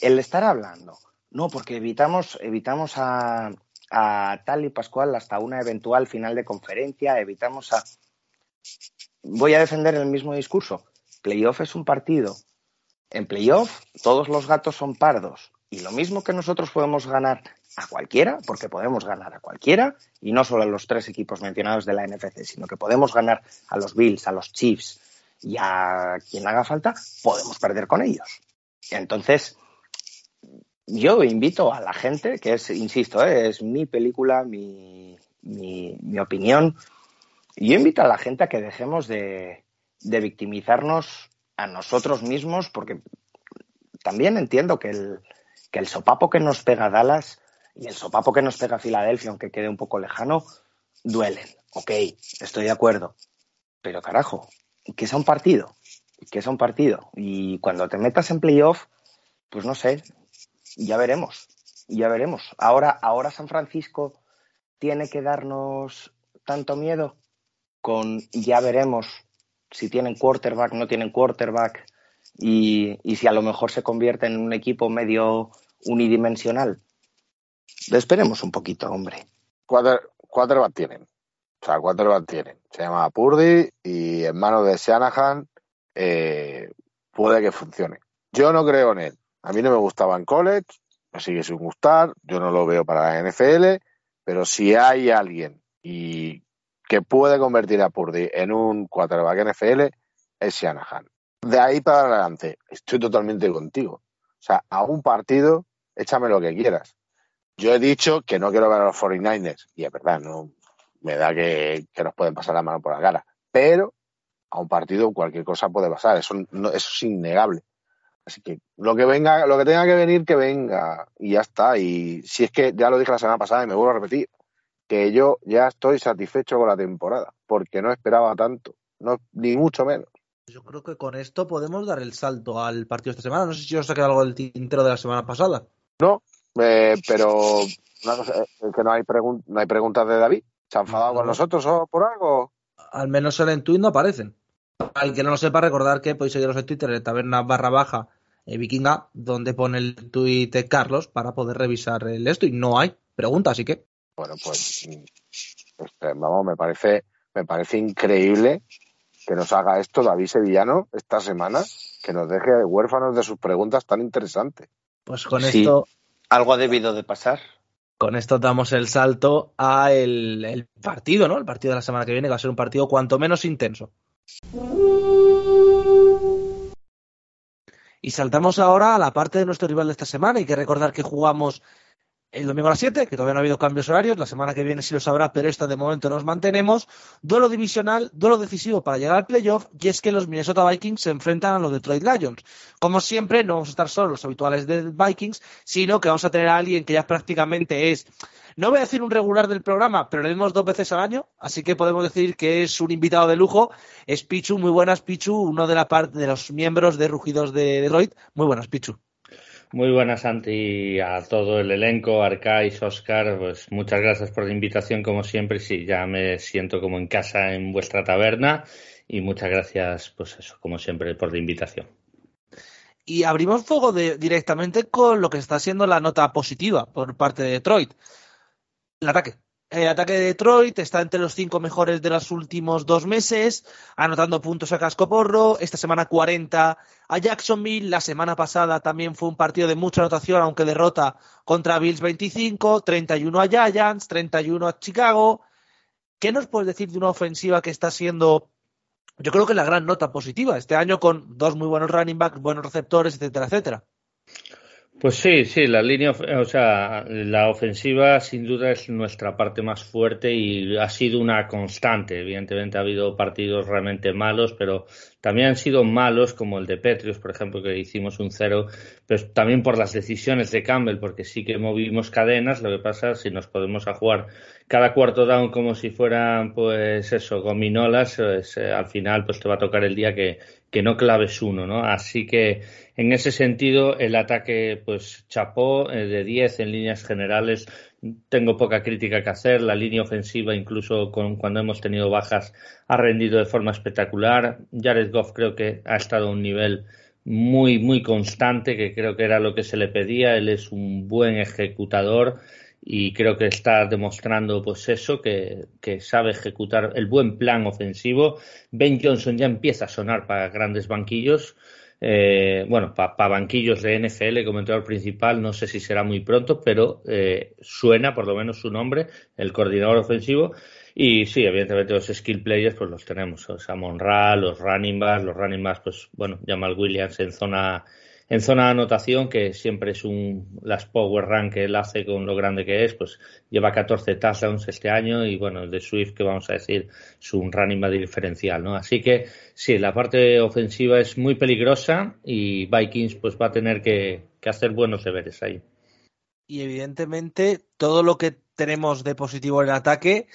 El estar hablando, no, porque evitamos, evitamos a, a tal y Pascual hasta una eventual final de conferencia, evitamos a... Voy a defender el mismo discurso. Playoff es un partido. En playoff todos los gatos son pardos. Y lo mismo que nosotros podemos ganar a cualquiera, porque podemos ganar a cualquiera, y no solo a los tres equipos mencionados de la NFC, sino que podemos ganar a los Bills, a los Chiefs y a quien haga falta, podemos perder con ellos. Entonces, yo invito a la gente, que es, insisto, ¿eh? es mi película, mi, mi, opinión, yo invito a la gente a que dejemos de, de, victimizarnos a nosotros mismos, porque también entiendo que el, que el sopapo que nos pega Dallas y el sopapo que nos pega Filadelfia, aunque quede un poco lejano, duelen. Ok, estoy de acuerdo. Pero carajo, que sea un partido, que sea un partido. Y cuando te metas en playoff, pues no sé, ya veremos, ya veremos. Ahora, ahora San Francisco tiene que darnos tanto miedo con ya veremos si tienen quarterback, no tienen quarterback y, si a lo mejor se convierte en un equipo medio unidimensional. Esperemos un poquito, hombre. quarterback tienen. O sea, quarterback tienen. Se llama Purdy y en manos de Shanahan eh, puede que funcione. Yo no creo en él. A mí no me gustaba en college, me sigue sin gustar, yo no lo veo para la NFL, pero si hay alguien y que puede convertir a Purdy en un quarterback NFL, es Shanahan. De ahí para adelante, estoy totalmente contigo. O sea, a un partido, échame lo que quieras. Yo he dicho que no quiero ver a los 49ers, y es verdad, no me da que, nos pueden pasar la mano por la cara. Pero a un partido cualquier cosa puede pasar, eso, eso es innegable. Así que lo que venga, lo que tenga que venir, que venga. Y ya está. Y si es que ya lo dije la semana pasada y me vuelvo a repetir, que yo ya estoy satisfecho con la temporada, porque no esperaba tanto, no, ni mucho menos. Yo creo que con esto podemos dar el salto al partido de esta semana. No sé si os ha quedado algo del tintero de la semana pasada. No, eh, pero no, sé, que no hay, no hay preguntas de David. ¿Se ha enfadado con nosotros o por algo? Al menos en el tweet no aparecen. Al que no lo sepa, recordar que podéis seguirnos en Twitter en taberna barra baja eh, vikinga, donde pone el tuit de Carlos para poder revisar el esto y no hay preguntas, así que. Bueno, pues, este, vamos, me parece, me parece increíble que nos haga esto David Sevillano esta semana, que nos deje huérfanos de sus preguntas tan interesantes. Pues con esto. Algo ha debido de pasar. Con esto damos el salto a el, partido, ¿no? El partido de la semana que viene, que va a ser un partido cuanto menos intenso. Y saltamos ahora a la parte de nuestro rival de esta semana. Hay que recordar que jugamos el domingo a las 7, que todavía no ha habido cambios horarios, la semana que viene sí lo sabrá, pero esta de momento nos mantenemos. Duelo divisional, duelo decisivo para llegar al playoff, y es que los Minnesota Vikings se enfrentan a los Detroit Lions. Como siempre, no vamos a estar solo los habituales de Vikings, sino que vamos a tener a alguien que ya prácticamente es, no voy a decir un regular del programa, pero lo vemos dos veces al año, así que podemos decir que es un invitado de lujo. Es Pichu, muy buenas Pichu, uno de la parte de los miembros de Rugidos de Detroit. Muy buenas Pichu. Muy buenas, Santi, a todo el elenco, Arcais, Oscar, pues muchas gracias por la invitación, como siempre. Sí, ya me siento como en casa en vuestra taberna y muchas gracias, pues eso, como siempre, por la invitación. Y abrimos fuego directamente con lo que está siendo la nota positiva por parte de Detroit. El ataque. El ataque de Detroit está entre los cinco mejores de los últimos dos meses, anotando puntos a casco porro. Esta semana 40 a Jacksonville. La semana pasada también fue un partido de mucha anotación, aunque derrota contra Bills 25, 31 a Giants, 31 a Chicago. ¿Qué nos puedes decir de una ofensiva que está siendo, yo creo que la gran nota positiva este año con dos muy buenos running backs, buenos receptores, etcétera, etcétera? Pues sí, sí, la línea, o sea, la ofensiva sin duda es nuestra parte más fuerte y ha sido una constante. Evidentemente ha habido partidos realmente malos, pero también han sido malos como el de Petrius, por ejemplo, que hicimos un cero, pero también por las decisiones de Campbell, porque sí que movimos cadenas. Lo que pasa si nos podemos a jugar cada cuarto down como si fueran, pues eso, gominolas, pues, eh, al final pues te va a tocar el día que, que no claves uno, ¿no? Así que en ese sentido el ataque pues chapó eh, de 10 en líneas generales. Tengo poca crítica que hacer. La línea ofensiva, incluso con, cuando hemos tenido bajas, ha rendido de forma espectacular. Jared Goff creo que ha estado a un nivel muy, muy constante, que creo que era lo que se le pedía. Él es un buen ejecutador y creo que está demostrando pues eso, que, sabe ejecutar el buen plan ofensivo. Ben Johnson ya empieza a sonar para grandes banquillos. Eh, bueno, para banquillos de NFL, comentador principal, no sé si será muy pronto, pero eh, suena por lo menos su nombre, el coordinador ofensivo. Y sí, evidentemente los skill players pues los tenemos, o sea, los running backs, los running backs, pues bueno, Jamal Williams en zona en zona de anotación, que siempre es un las power rank que él hace con lo grande que es, pues lleva 14 touchdowns este año y bueno, de Swift que vamos a decir es un running back diferencial, ¿no? Así que sí, la parte ofensiva es muy peligrosa y Vikings pues va a tener que, que hacer buenos deberes ahí. Y evidentemente todo lo que tenemos de positivo en el ataque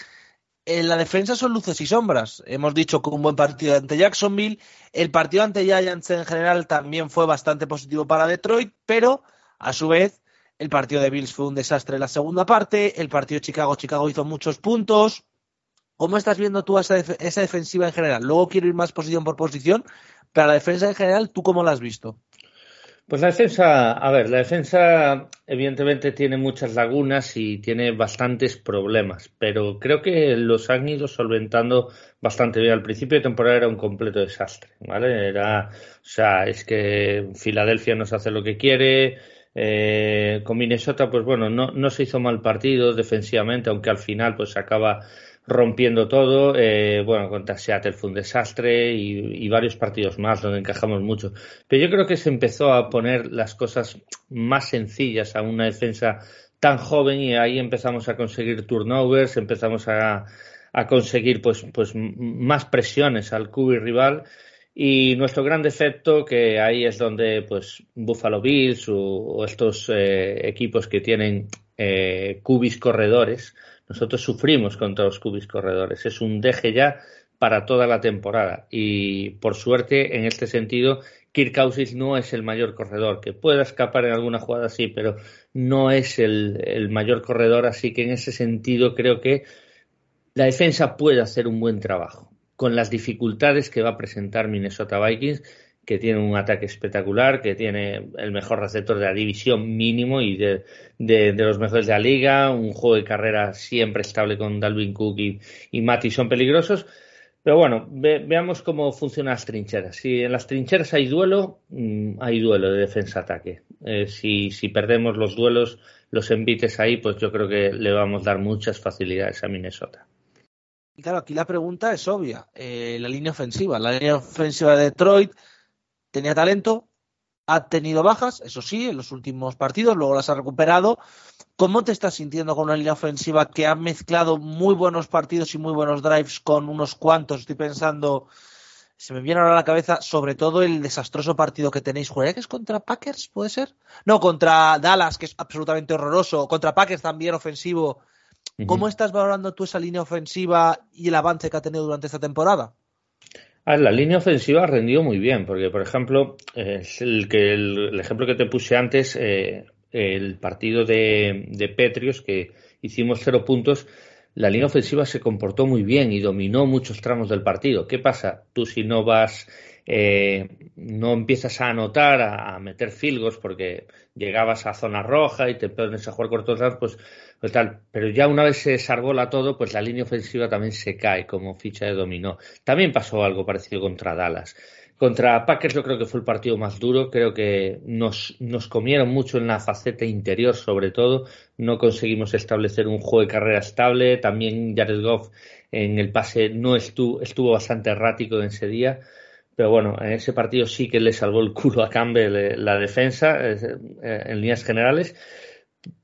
en la defensa son luces y sombras. Hemos dicho que un buen partido ante Jacksonville. El partido ante Giants en general también fue bastante positivo para Detroit, pero a su vez el partido de Bills fue un desastre en la segunda parte. El partido de Chicago, Chicago hizo muchos puntos. ¿Cómo estás viendo tú esa, esa defensiva en general? Luego quiero ir más posición por posición, pero la defensa en general, ¿tú cómo la has visto? Pues la defensa, a ver, la defensa evidentemente tiene muchas lagunas y tiene bastantes problemas, pero creo que los han ido solventando bastante bien. Al principio de temporada era un completo desastre, ¿vale? Era, o sea, es que Filadelfia nos hace lo que quiere, eh, con Minnesota, pues bueno, no, no se hizo mal partido defensivamente, aunque al final pues acaba rompiendo todo. Eh, bueno, contra Seattle fue un desastre y, varios partidos más donde encajamos mucho. Pero yo creo que se empezó a poner las cosas más sencillas a una defensa tan joven y ahí empezamos a conseguir turnovers, empezamos a, a conseguir pues, pues más presiones al cubi rival. Y nuestro gran defecto, que ahí es donde pues Buffalo Bills o, estos eh, equipos que tienen eh, cubis corredores, nosotros sufrimos contra los cubis corredores. Es un deje ya para toda la temporada. Y por suerte, en este sentido, Kirk no es el mayor corredor, que pueda escapar en alguna jugada sí, pero no es el, el, mayor corredor, así que en ese sentido creo que la defensa puede hacer un buen trabajo. Con las dificultades que va a presentar Minnesota Vikings, que tiene un ataque espectacular, que tiene el mejor receptor de la división mínimo y de, de, los mejores de la liga, un juego de carrera siempre estable con Dalvin Cook y, y Matty son peligrosos, Pero bueno, veamos cómo funcionan las trincheras. Si en las trincheras hay duelo, mm, hay duelo de defensa-ataque. Eh, si, si, perdemos los duelos, los envites ahí, pues yo creo que le vamos a dar muchas facilidades a Minnesota. Y claro, aquí la pregunta es obvia. Eh, la línea ofensiva. La línea ofensiva de Detroit tenía talento, ha tenido bajas, eso sí, en los últimos partidos, luego las ha recuperado. ¿Cómo te estás sintiendo con una línea ofensiva que ha mezclado muy buenos partidos y muy buenos drives con unos cuantos? Estoy pensando, se me viene ahora a la cabeza, sobre todo el desastroso partido que tenéis. ¿Jugaría que es contra Packers? ¿Puede ser? No, contra Dallas, que es absolutamente horroroso. Contra Packers también ofensivo. ¿Cómo estás valorando tú esa línea ofensiva y el avance que ha tenido durante esta temporada? La línea ofensiva ha rendido muy bien, porque, por ejemplo, el, que el, ejemplo que te puse antes, eh, el partido de, de, Petrios, que hicimos cero puntos, la línea ofensiva se comportó muy bien y dominó muchos tramos del partido. ¿Qué pasa? Tú si no vas, eh, no empiezas a anotar, a, meter filgos, porque llegabas a zona roja y te pones a jugar cortos pues pues pero ya una vez se desarbola todo, pues la línea ofensiva también se cae como ficha de dominó. También pasó algo parecido contra Dallas. Contra Packers yo creo que fue el partido más duro, creo que nos, nos comieron mucho en la faceta interior sobre todo, no conseguimos establecer un juego de carrera estable, también Jared Goff en el pase no estuvo, estuvo bastante errático en ese día, pero bueno, en ese partido sí que le salvó el culo a Campbell eh, la defensa eh, en líneas generales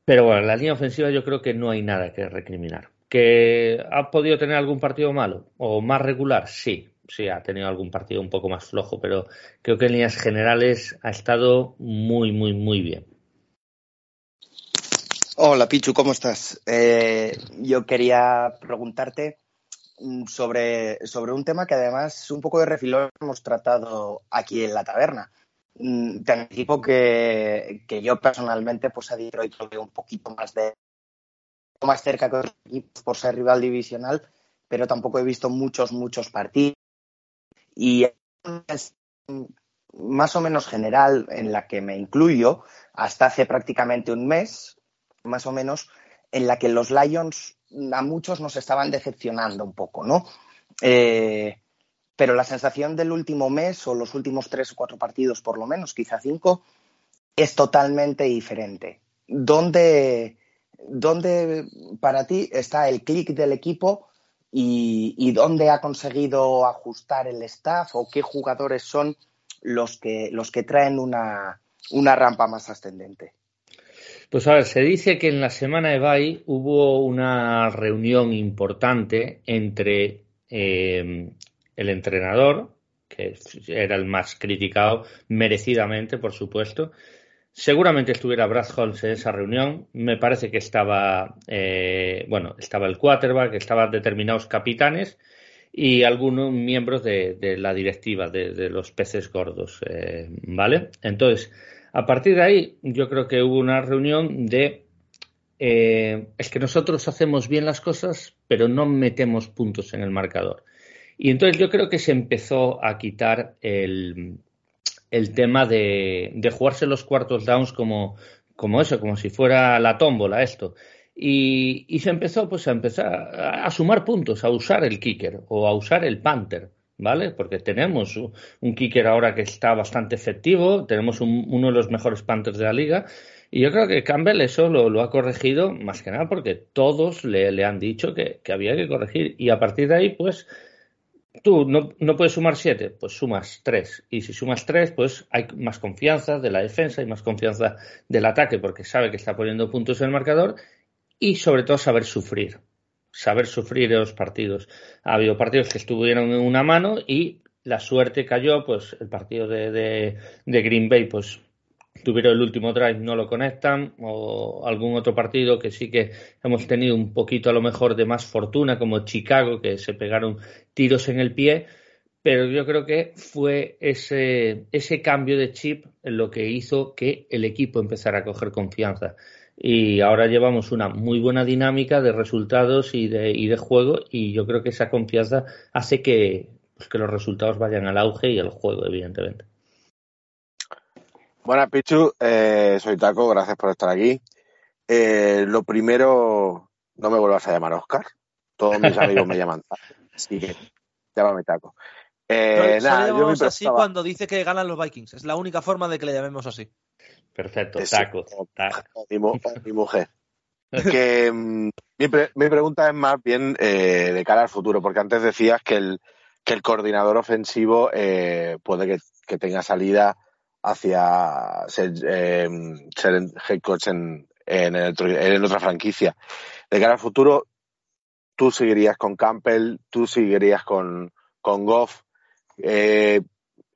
pero bueno, la línea ofensiva yo creo que no hay nada que recriminar. ¿Que ha podido tener algún partido malo o más regular? Sí, sí, ha tenido algún partido un poco más flojo, pero creo que en líneas generales ha estado muy, muy, muy bien. Hola Pichu, ¿cómo estás? Eh, yo quería preguntarte sobre, sobre un tema que además un poco de refilón hemos tratado aquí en la taberna. Mm, te anticipo que, que yo personalmente pues a Detroit lo veo un poquito más de más cerca que otros equipos por ser rival divisional, pero tampoco he visto muchos, muchos partidos. Y es más o menos general en la que me incluyo, hasta hace prácticamente un mes, más o menos, en la que los Lions a muchos nos estaban decepcionando un poco, ¿no? Eh, pero la sensación del último mes o los últimos tres o cuatro partidos, por lo menos, quizá cinco, es totalmente diferente. ¿Dónde, dónde para ti está el clic del equipo y, dónde ha conseguido ajustar el staff o qué jugadores son los que, los que traen una, rampa más ascendente? Pues a ver, se dice que en la semana de Bay hubo una reunión importante entre eh, el entrenador, que era el más criticado, merecidamente, por supuesto. Seguramente estuviera Brad Holmes en esa reunión. Me parece que estaba, eh, bueno, estaba el quarterback, estaban determinados capitanes y algunos miembros de, la directiva de, los peces gordos, eh, ¿vale? Entonces, a partir de ahí, yo creo que hubo una reunión de eh, es que nosotros hacemos bien las cosas, pero no metemos puntos en el marcador. Y entonces yo creo que se empezó a quitar el, el tema de, de, jugarse los cuartos downs como, como eso, como si fuera la tómbola esto. Y, y, se empezó pues a empezar a, sumar puntos, a usar el kicker o a usar el panther, ¿vale? Porque tenemos un kicker ahora que está bastante efectivo, tenemos uno de los mejores panthers de la liga. Y yo creo que Campbell eso lo, lo ha corregido más que nada porque todos le, le han dicho que, que, había que corregir. Y a partir de ahí, pues Tú no, no, puedes sumar siete, pues sumas tres. Y si sumas tres, pues hay más confianza de la defensa y más confianza del ataque, porque sabe que está poniendo puntos en el marcador y sobre todo saber sufrir. Saber sufrir los partidos. Ha habido partidos que estuvieron en una mano y la suerte cayó, pues el partido de, de, de Green Bay, pues tuvieron el último drive, no lo conectan, o algún otro partido que sí que hemos tenido un poquito a lo mejor de más fortuna, como Chicago, que se pegaron tiros en el pie, pero yo creo que fue ese, ese cambio de chip lo que hizo que el equipo empezara a coger confianza. Y ahora llevamos una muy buena dinámica de resultados y de, y de juego, y yo creo que esa confianza hace que, pues, que los resultados vayan al auge y al juego, evidentemente. Buenas, Pichu. Eh, soy Taco, gracias por estar aquí. Eh, lo primero, no me vuelvas a llamar Oscar. Todos mis amigos me llaman Así que Llámame taco. Eh, nada, yo me así cuando dice que ganan los Vikings. Es la única forma de que le llamemos así. Perfecto, taco. Mi, mujer. que mm, mi, pregunta es más bien eh, de cara al futuro, porque antes decías que el, que el coordinador ofensivo eh, puede que, tenga salida hacia ser, eh, head coach en, en, otra franquicia. De cara al futuro, tú seguirías con Campbell, tú seguirías con, con Goff. Eh,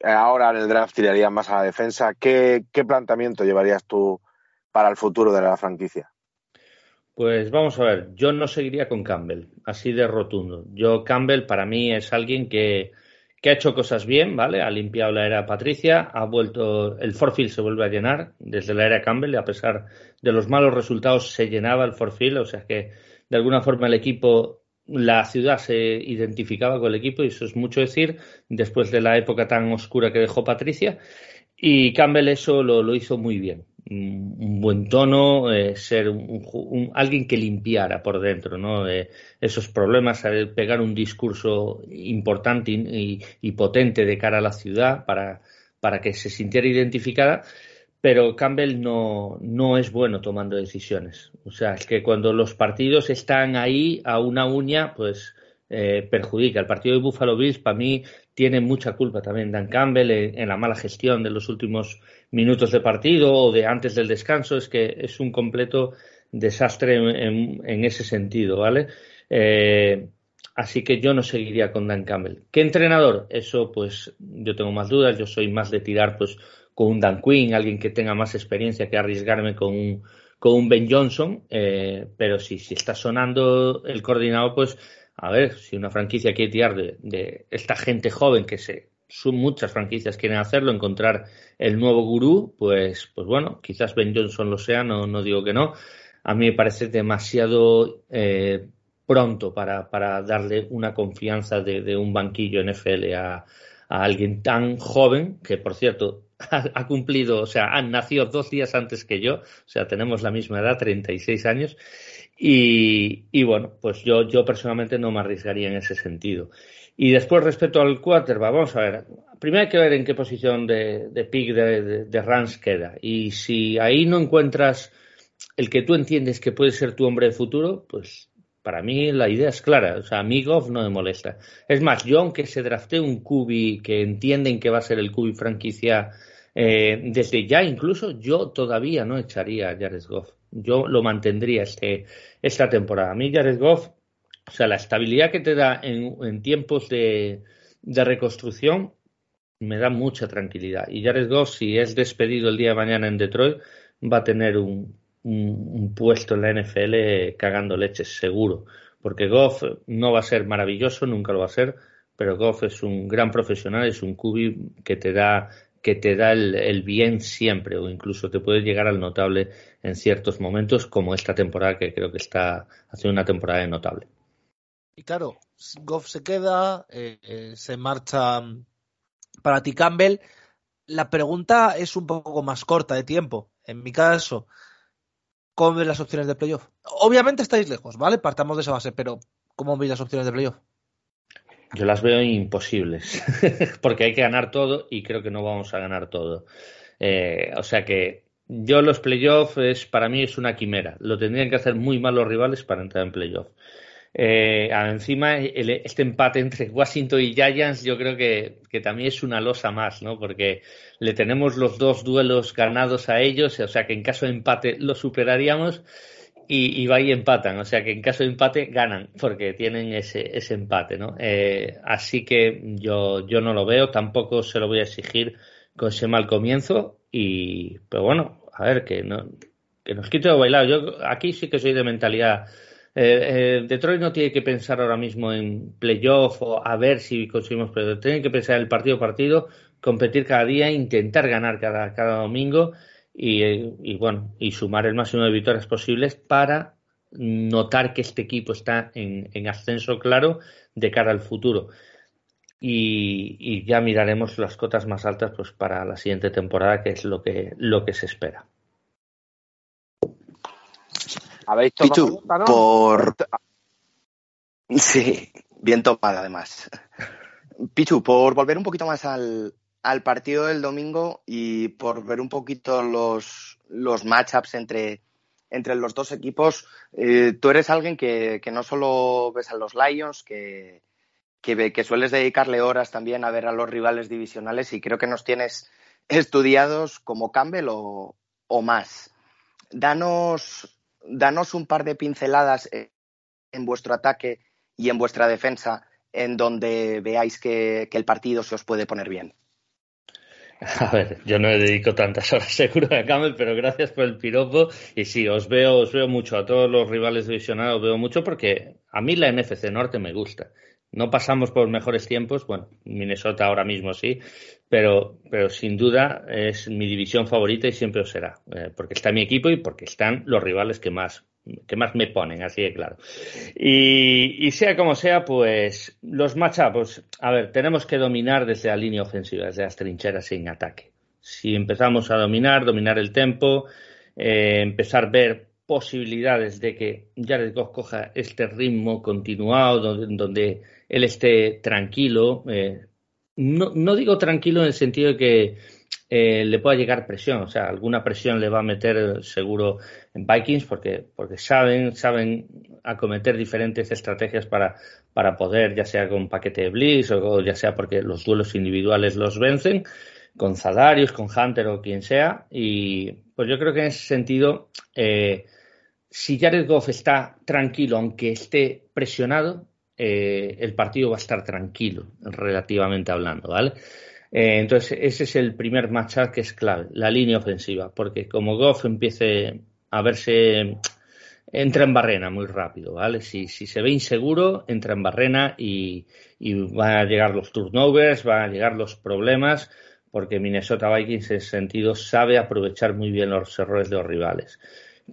ahora en el draft tirarías más a la defensa. ¿Qué, planteamiento llevarías tú para el futuro de la franquicia? Pues vamos a ver, yo no seguiría con Campbell, así de rotundo. Yo, Campbell, para mí es alguien que, que ha hecho cosas bien, ¿vale? Ha limpiado la era Patricia, ha vuelto, el Forfield se vuelve a llenar desde la era Campbell, y a pesar de los malos resultados se llenaba el Forfield, o sea que de alguna forma el equipo la ciudad se identificaba con el equipo y eso es mucho decir después de la época tan oscura que dejó Patricia y Campbell eso lo, hizo muy bien un buen tono eh, ser un, alguien que limpiara por dentro ¿no? Eh, esos problemas pegar un discurso importante y, potente de cara a la ciudad para, para que se sintiera identificada pero Campbell no, no es bueno tomando decisiones. O sea, es que cuando los partidos están ahí a una uña, pues eh, perjudica. El partido de Buffalo Bills, para mí, tiene mucha culpa también Dan Campbell en, la mala gestión de los últimos minutos de partido o de antes del descanso. Es que es un completo desastre en, ese sentido, ¿vale? Eh, así que yo no seguiría con Dan Campbell. ¿Qué entrenador? Eso, pues, yo tengo más dudas. Yo soy más de tirar, pues, con un Dan Quinn, alguien que tenga más experiencia que arriesgarme con un, con un Ben Johnson, eh, pero si, si está sonando el coordinador, pues a ver, si una franquicia quiere tirar de, esta gente joven que se son muchas franquicias quieren hacerlo, encontrar el nuevo gurú, pues, pues bueno, quizás Ben Johnson lo sea, no, no digo que no. A mí me parece demasiado eh, pronto para, para, darle una confianza de, un banquillo NFL a, a, alguien tan joven, que por cierto ha, cumplido, o sea, han nacido dos días antes que yo, o sea, tenemos la misma edad, 36 años, y, y bueno, pues yo, yo personalmente no me arriesgaría en ese sentido. Y después, respecto al quarterback, vamos a ver, primero hay que ver en qué posición de, de pick de, de, queda, y si ahí no encuentras el que tú entiendes que puede ser tu hombre de futuro, pues para mí la idea es clara. O sea, a mí Goff no me molesta. Es más, yo aunque se drafte un cubi que entienden que va a ser el cubi franquicia eh, desde ya incluso, yo todavía no echaría a Jared Goff. Yo lo mantendría este, esta temporada. A mí Jared Goff, o sea, la estabilidad que te da en, tiempos de, de reconstrucción me da mucha tranquilidad. Y Jared Goff, si es despedido el día de mañana en Detroit, va a tener un, un, puesto en la NFL cagando leches, seguro. Porque Goff no va a ser maravilloso, nunca lo va a ser, pero Goff es un gran profesional, es un cubi que te da que te da el, bien siempre o incluso te puede llegar al notable en ciertos momentos como esta temporada que creo que está haciendo una temporada notable. Y claro, Goff se queda, eh, eh, se marcha para ti Campbell. La pregunta es un poco más corta de tiempo. En mi caso, ¿Cómo ves las opciones de playoff? Obviamente estáis lejos, ¿vale? Partamos de esa base, pero ¿cómo veis las opciones de playoff? Yo las veo imposibles, porque hay que ganar todo y creo que no vamos a ganar todo. Eh, o sea que yo los playoffs para mí es una quimera. Lo tendrían que hacer muy mal los rivales para entrar en playoff. Eh, encima, este empate entre Washington y Giants yo creo que, también es una losa más, ¿no? Porque le tenemos los dos duelos ganados a ellos, o sea que en caso de empate lo superaríamos y, y va y empatan, o sea que en caso de empate ganan porque tienen ese, ese empate, ¿no? Eh, así que yo, yo no lo veo, tampoco se lo voy a exigir con ese mal comienzo y, pero bueno, a ver, que, no, que nos quite de bailar. Yo aquí sí que soy de mentalidad eh, eh, Detroit no tiene que pensar ahora mismo en playoff o a ver si conseguimos playoff. Tiene que pensar en el partido a partido, competir cada día, intentar ganar cada, cada domingo y, bueno, y sumar el máximo de victorias posibles para notar que este equipo está en, ascenso claro de cara al futuro. Y, ya miraremos las cotas más altas pues para la siguiente temporada, que es lo que, lo que se espera. ¿Habéis tomado por... Sí, bien tomada además. Pichu, por volver un poquito más al, al partido del domingo y por ver un poquito los, los matchups entre, entre los dos equipos, eh, tú eres alguien que, que, no solo ves a los Lions, que, que, que, sueles dedicarle horas también a ver a los rivales divisionales y creo que nos tienes estudiados como Campbell o, o más. Danos, danos un par de pinceladas en vuestro ataque y en vuestra defensa en donde veáis que, que el partido se os puede poner bien. A ver, yo no le dedico tantas horas seguro a Camel, pero gracias por el piropo. Y sí, os veo, os veo mucho, a todos los rivales divisionales os veo mucho porque a mí la NFC Norte me gusta. No pasamos por mejores tiempos, bueno, Minnesota ahora mismo sí, pero, pero sin duda es mi división favorita y siempre lo será, eh, porque está mi equipo y porque están los rivales que más, que más me ponen, así de claro. Y, sea como sea, pues los matchups, a ver, tenemos que dominar desde la línea ofensiva, desde las trincheras en ataque. Si empezamos a dominar, dominar el tempo, eh, empezar a ver posibilidades de que Jared Goff coja este ritmo continuado donde él esté tranquilo. Eh, no, no, digo tranquilo en el sentido de que eh, le pueda llegar presión, o sea, alguna presión le va a meter seguro en Vikings porque, porque saben, saben acometer diferentes estrategias para, para poder, ya sea con paquete de Blitz o, ya sea porque los duelos individuales los vencen, con Zadarius, con Hunter o quien sea. Y pues yo creo que en ese sentido, eh, si Jared Goff está tranquilo, aunque esté presionado, eh, el partido va a estar tranquilo, relativamente hablando, ¿vale? Eh, entonces, ese es el primer matchup que es clave, la línea ofensiva, porque como Goff empiece a verse, entra en barrena muy rápido, ¿vale? Si, si se ve inseguro, entra en barrena y, van a llegar los turnovers, van a llegar los problemas, porque Minnesota Vikings en ese sentido sabe aprovechar muy bien los errores de los rivales,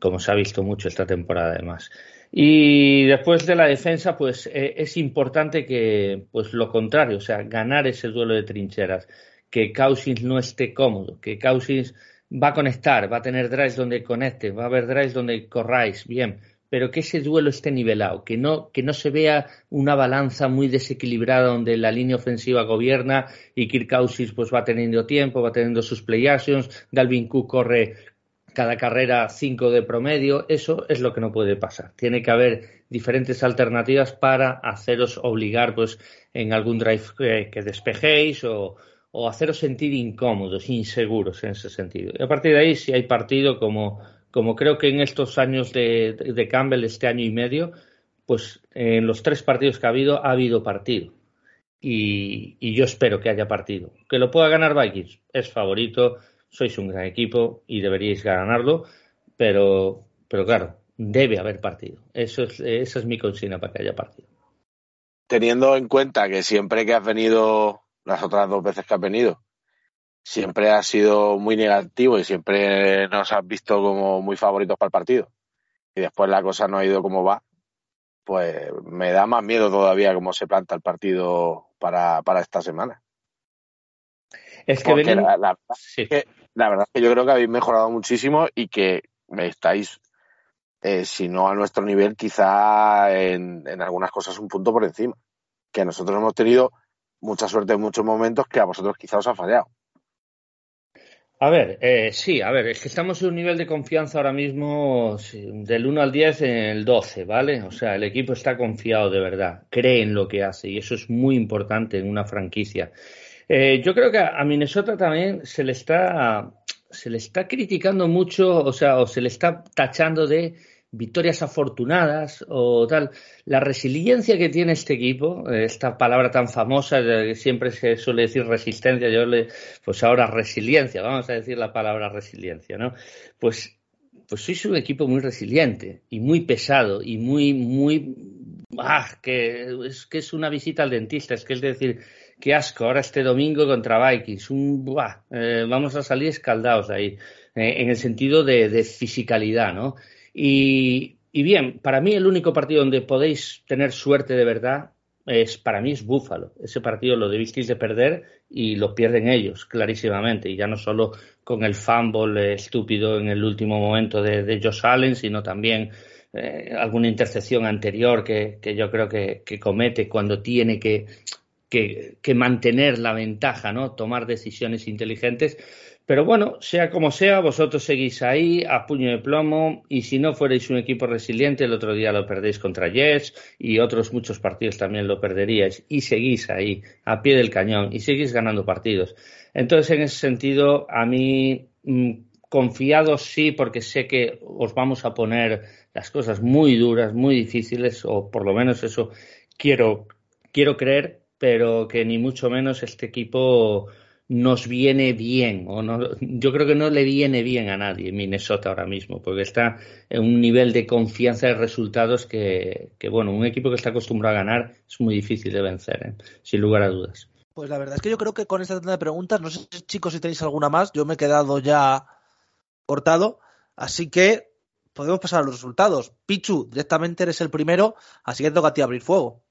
como se ha visto mucho esta temporada además. Y después de la defensa, pues eh, es importante que, pues lo contrario, o sea, ganar ese duelo de trincheras, que Cousins no esté cómodo, que Cousins va a conectar, va a tener drives donde conecte, va a haber drives donde corráis, bien, pero que ese duelo esté nivelado, que no, que no se vea una balanza muy desequilibrada donde la línea ofensiva gobierna y Kirk Cousins pues va teniendo tiempo, va teniendo sus play actions, Dalvin Cook corre cada carrera 5 de promedio, eso es lo que no puede pasar. Tiene que haber diferentes alternativas para haceros obligar pues en algún drive que, despejéis o, o, haceros sentir incómodos, inseguros en ese sentido. Y a partir de ahí, si hay partido, como, como creo que en estos años de, de Campbell, este año y medio, pues en los tres partidos que ha habido, ha habido partido. Y, y yo espero que haya partido. Que lo pueda ganar Vikings, es favorito, sois un gran equipo y deberíais ganarlo, pero, pero claro, debe haber partido. Eso es, esa es mi consigna para que haya partido. Teniendo en cuenta que siempre que has venido, las otras dos veces que has venido, siempre has sido muy negativo y siempre nos has visto como muy favoritos para el partido, y después la cosa no ha ido como va, pues me da más miedo todavía cómo se planta el partido para, para esta semana. Es que, la, que la verdad es que yo creo que habéis mejorado muchísimo y que estáis, eh, si no a nuestro nivel, quizá en, algunas cosas un punto por encima. Que nosotros hemos tenido mucha suerte en muchos momentos que a vosotros quizá os ha fallado. A ver, eh, sí, a ver, es que estamos en un nivel de confianza ahora mismo del 1 al 10 en el 12, ¿vale? O sea, el equipo está confiado de verdad, cree en lo que hace y eso es muy importante en una franquicia. Eh, yo creo que a Minnesota también se le está se le está criticando mucho, o sea, o se le está tachando de victorias afortunadas o tal. La resiliencia que tiene este equipo, esta palabra tan famosa que siempre se suele decir resistencia, yo le, pues ahora resiliencia, vamos a decir la palabra resiliencia, ¿no? Pues, pues sois un equipo muy resiliente y muy pesado y muy, muy, ah, que es que es una visita al dentista, es que es decir, qué asco, ahora este domingo contra Vikings, un, buah, eh, vamos a salir escaldados de ahí, eh, en el sentido de, de fisicalidad, ¿no? Y, bien, para mí el único partido donde podéis tener suerte de verdad es, para mí es Búfalo. Ese partido lo debisteis de perder y lo pierden ellos, clarísimamente, y ya no solo con el fumble estúpido en el último momento de, Josh Allen, sino también eh, alguna intercepción anterior que, yo creo que, comete cuando tiene que que, mantener la ventaja, ¿no? Tomar decisiones inteligentes. Pero bueno, sea como sea, vosotros seguís ahí a puño de plomo y si no fuerais un equipo resiliente, el otro día lo perdéis contra Jets y otros muchos partidos también lo perderíais y seguís ahí a pie del cañón y seguís ganando partidos. Entonces, en ese sentido, a mí mm, confiado sí, porque sé que os vamos a poner las cosas muy duras, muy difíciles, o por lo menos eso quiero, quiero creer, pero que ni mucho menos este equipo nos viene bien, o no, yo creo que no le viene bien a nadie Minnesota ahora mismo, porque está en un nivel de confianza de resultados que, que bueno, un equipo que está acostumbrado a ganar es muy difícil de vencer, ¿eh? sin lugar a dudas. Pues la verdad es que yo creo que con esta tanda de preguntas, no sé chicos si tenéis alguna más, yo me he quedado ya cortado, así que podemos pasar a los resultados. Pichu, directamente eres el primero, así que toca ti abrir fuego.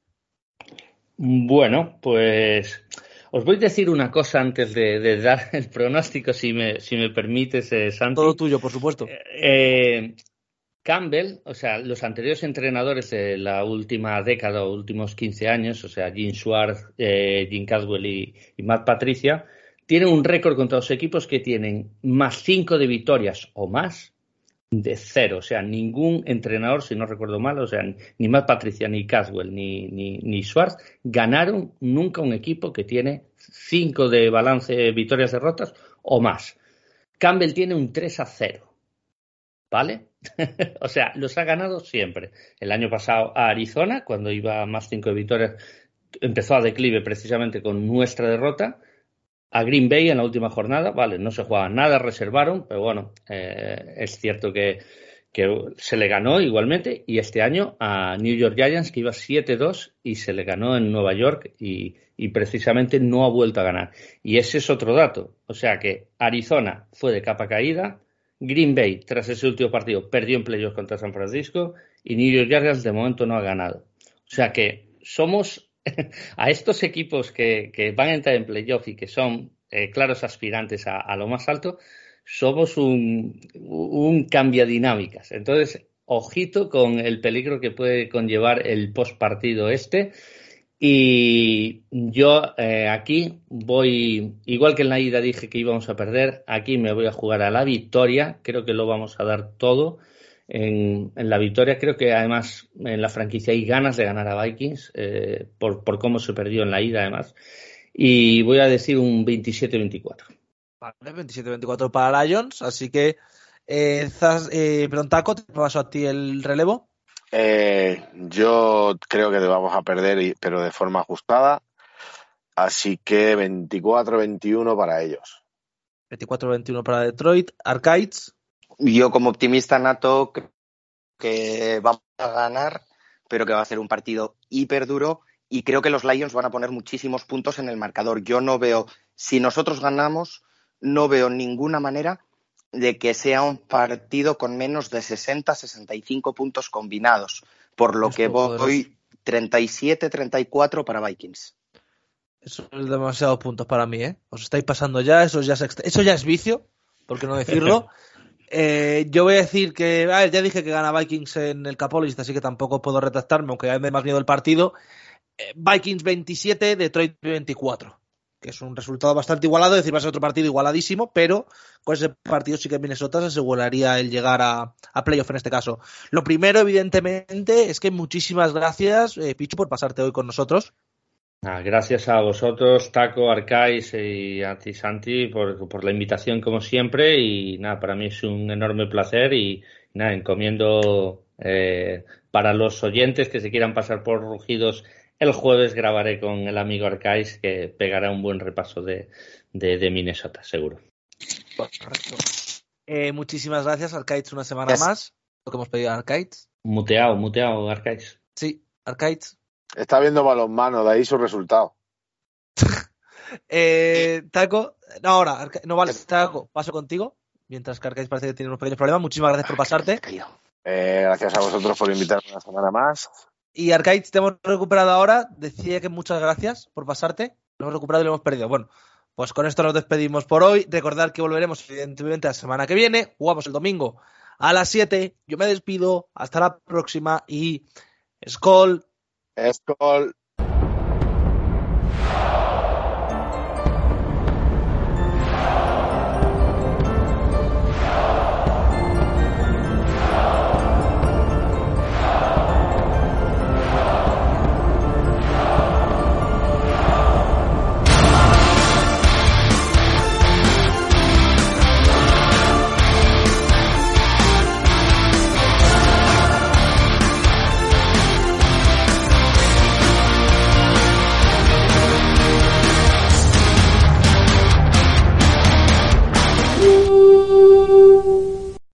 Bueno, pues os voy a decir una cosa antes de, dar el pronóstico, si me, si me permites, eh, Santi. Todo tuyo, por supuesto. Eh, Campbell, o sea, los anteriores entrenadores de la última década o últimos 15 años, o sea, Jim Schwartz, eh, Jim Caswell y, y, Matt Patricia, tienen un récord contra los equipos que tienen más 5 de victorias o más de cero. O sea, ningún entrenador, si no recuerdo mal, o sea, ni Matt Patricia, ni Caswell, ni, ni, ni Schwartz, ganaron nunca un equipo que tiene 5 de balance victorias-derrotas o más. Campbell tiene un 3 a 0. ¿Vale? o sea, los ha ganado siempre. El año pasado a Arizona, cuando iba a más 5 de victorias, empezó a declive precisamente con nuestra derrota a Green Bay en la última jornada, vale, no se jugaba nada, reservaron, pero bueno, eh, es cierto que, se le ganó igualmente y este año a New York Giants que iba 7-2 y se le ganó en Nueva York y, precisamente no ha vuelto a ganar. Y ese es otro dato, o sea que Arizona fue de capa caída, Green Bay tras ese último partido perdió en playoffs contra San Francisco y New York Giants de momento no ha ganado. O sea que somos a estos equipos que, van a entrar en playoff y que son eh, claros aspirantes a, lo más alto, somos un, un dinámicas. Entonces, ojito con el peligro que puede conllevar el post partido este. Y yo eh, aquí voy, igual que en la ida dije que íbamos a perder, aquí me voy a jugar a la victoria. Creo que lo vamos a dar todo en, la victoria. Creo que además en la franquicia hay ganas de ganar a Vikings eh, por, por, cómo se perdió en la ida además. Y voy a decir un 27-24. Vale, 27-24 para Lions, así que eh, eh, Taco, te paso a ti el relevo. Eh, yo creo que vamos a perder, pero de forma ajustada. Así que 24-21 para ellos. 24-21 para Detroit. Arcades yo como optimista nato creo que vamos a ganar, pero que va a ser un partido hiper duro y creo que los Lions van a poner muchísimos puntos en el marcador. Yo no veo, si nosotros ganamos, no veo ninguna manera de que sea un partido con menos de 60-65 puntos combinados, por lo que voy 37-34 para Vikings. Eso es demasiados puntos para mí, ¿eh? Os estáis pasando ya, eso ya es, eso ya es vicio, por qué no decirlo. Eh, yo voy a decir que, ya dije que gana Vikings en el Capolis, así que tampoco puedo retractarme, aunque me más miedo el partido. Eh, Vikings 27, Detroit 24, que es un resultado bastante igualado, es decir, va a ser otro partido igualadísimo, pero con ese partido sí que Minnesota se aseguraría el llegar a, playoff en este caso. Lo primero, evidentemente, es que muchísimas gracias, eh, Pichu, por pasarte hoy con nosotros. Ah, gracias a vosotros, Taco, Arcais y a ti, Santi, por, la invitación como siempre. Y nada, para mí es un enorme placer y nada, encomiendo eh, para los oyentes que se quieran pasar por Rugidos, el jueves grabaré con el amigo Arcais que pegará un buen repaso de, de, Minnesota, seguro. Eh, muchísimas gracias, Arcaiz, una semana más. Lo que hemos pedido a Arcaiz. Muteado, muteado, Arcais. Sí, Arcaiz. Está viendo balonmano, de ahí su resultado. eh, Taco, no, ahora, no vale, Taco, paso contigo. Mientras que Arcais parece que tiene unos pequeños problemas. Muchísimas gracias por pasarte. Eh, gracias a vosotros por invitarme una semana más. Y Arcade, te hemos recuperado ahora. Decía que muchas gracias por pasarte. Lo hemos recuperado y lo hemos perdido. Bueno, pues con esto nos despedimos por hoy. Recordar que volveremos, evidentemente, la semana que viene. Jugamos el domingo a las 7. Yo me despido. Hasta la próxima y. Skull As called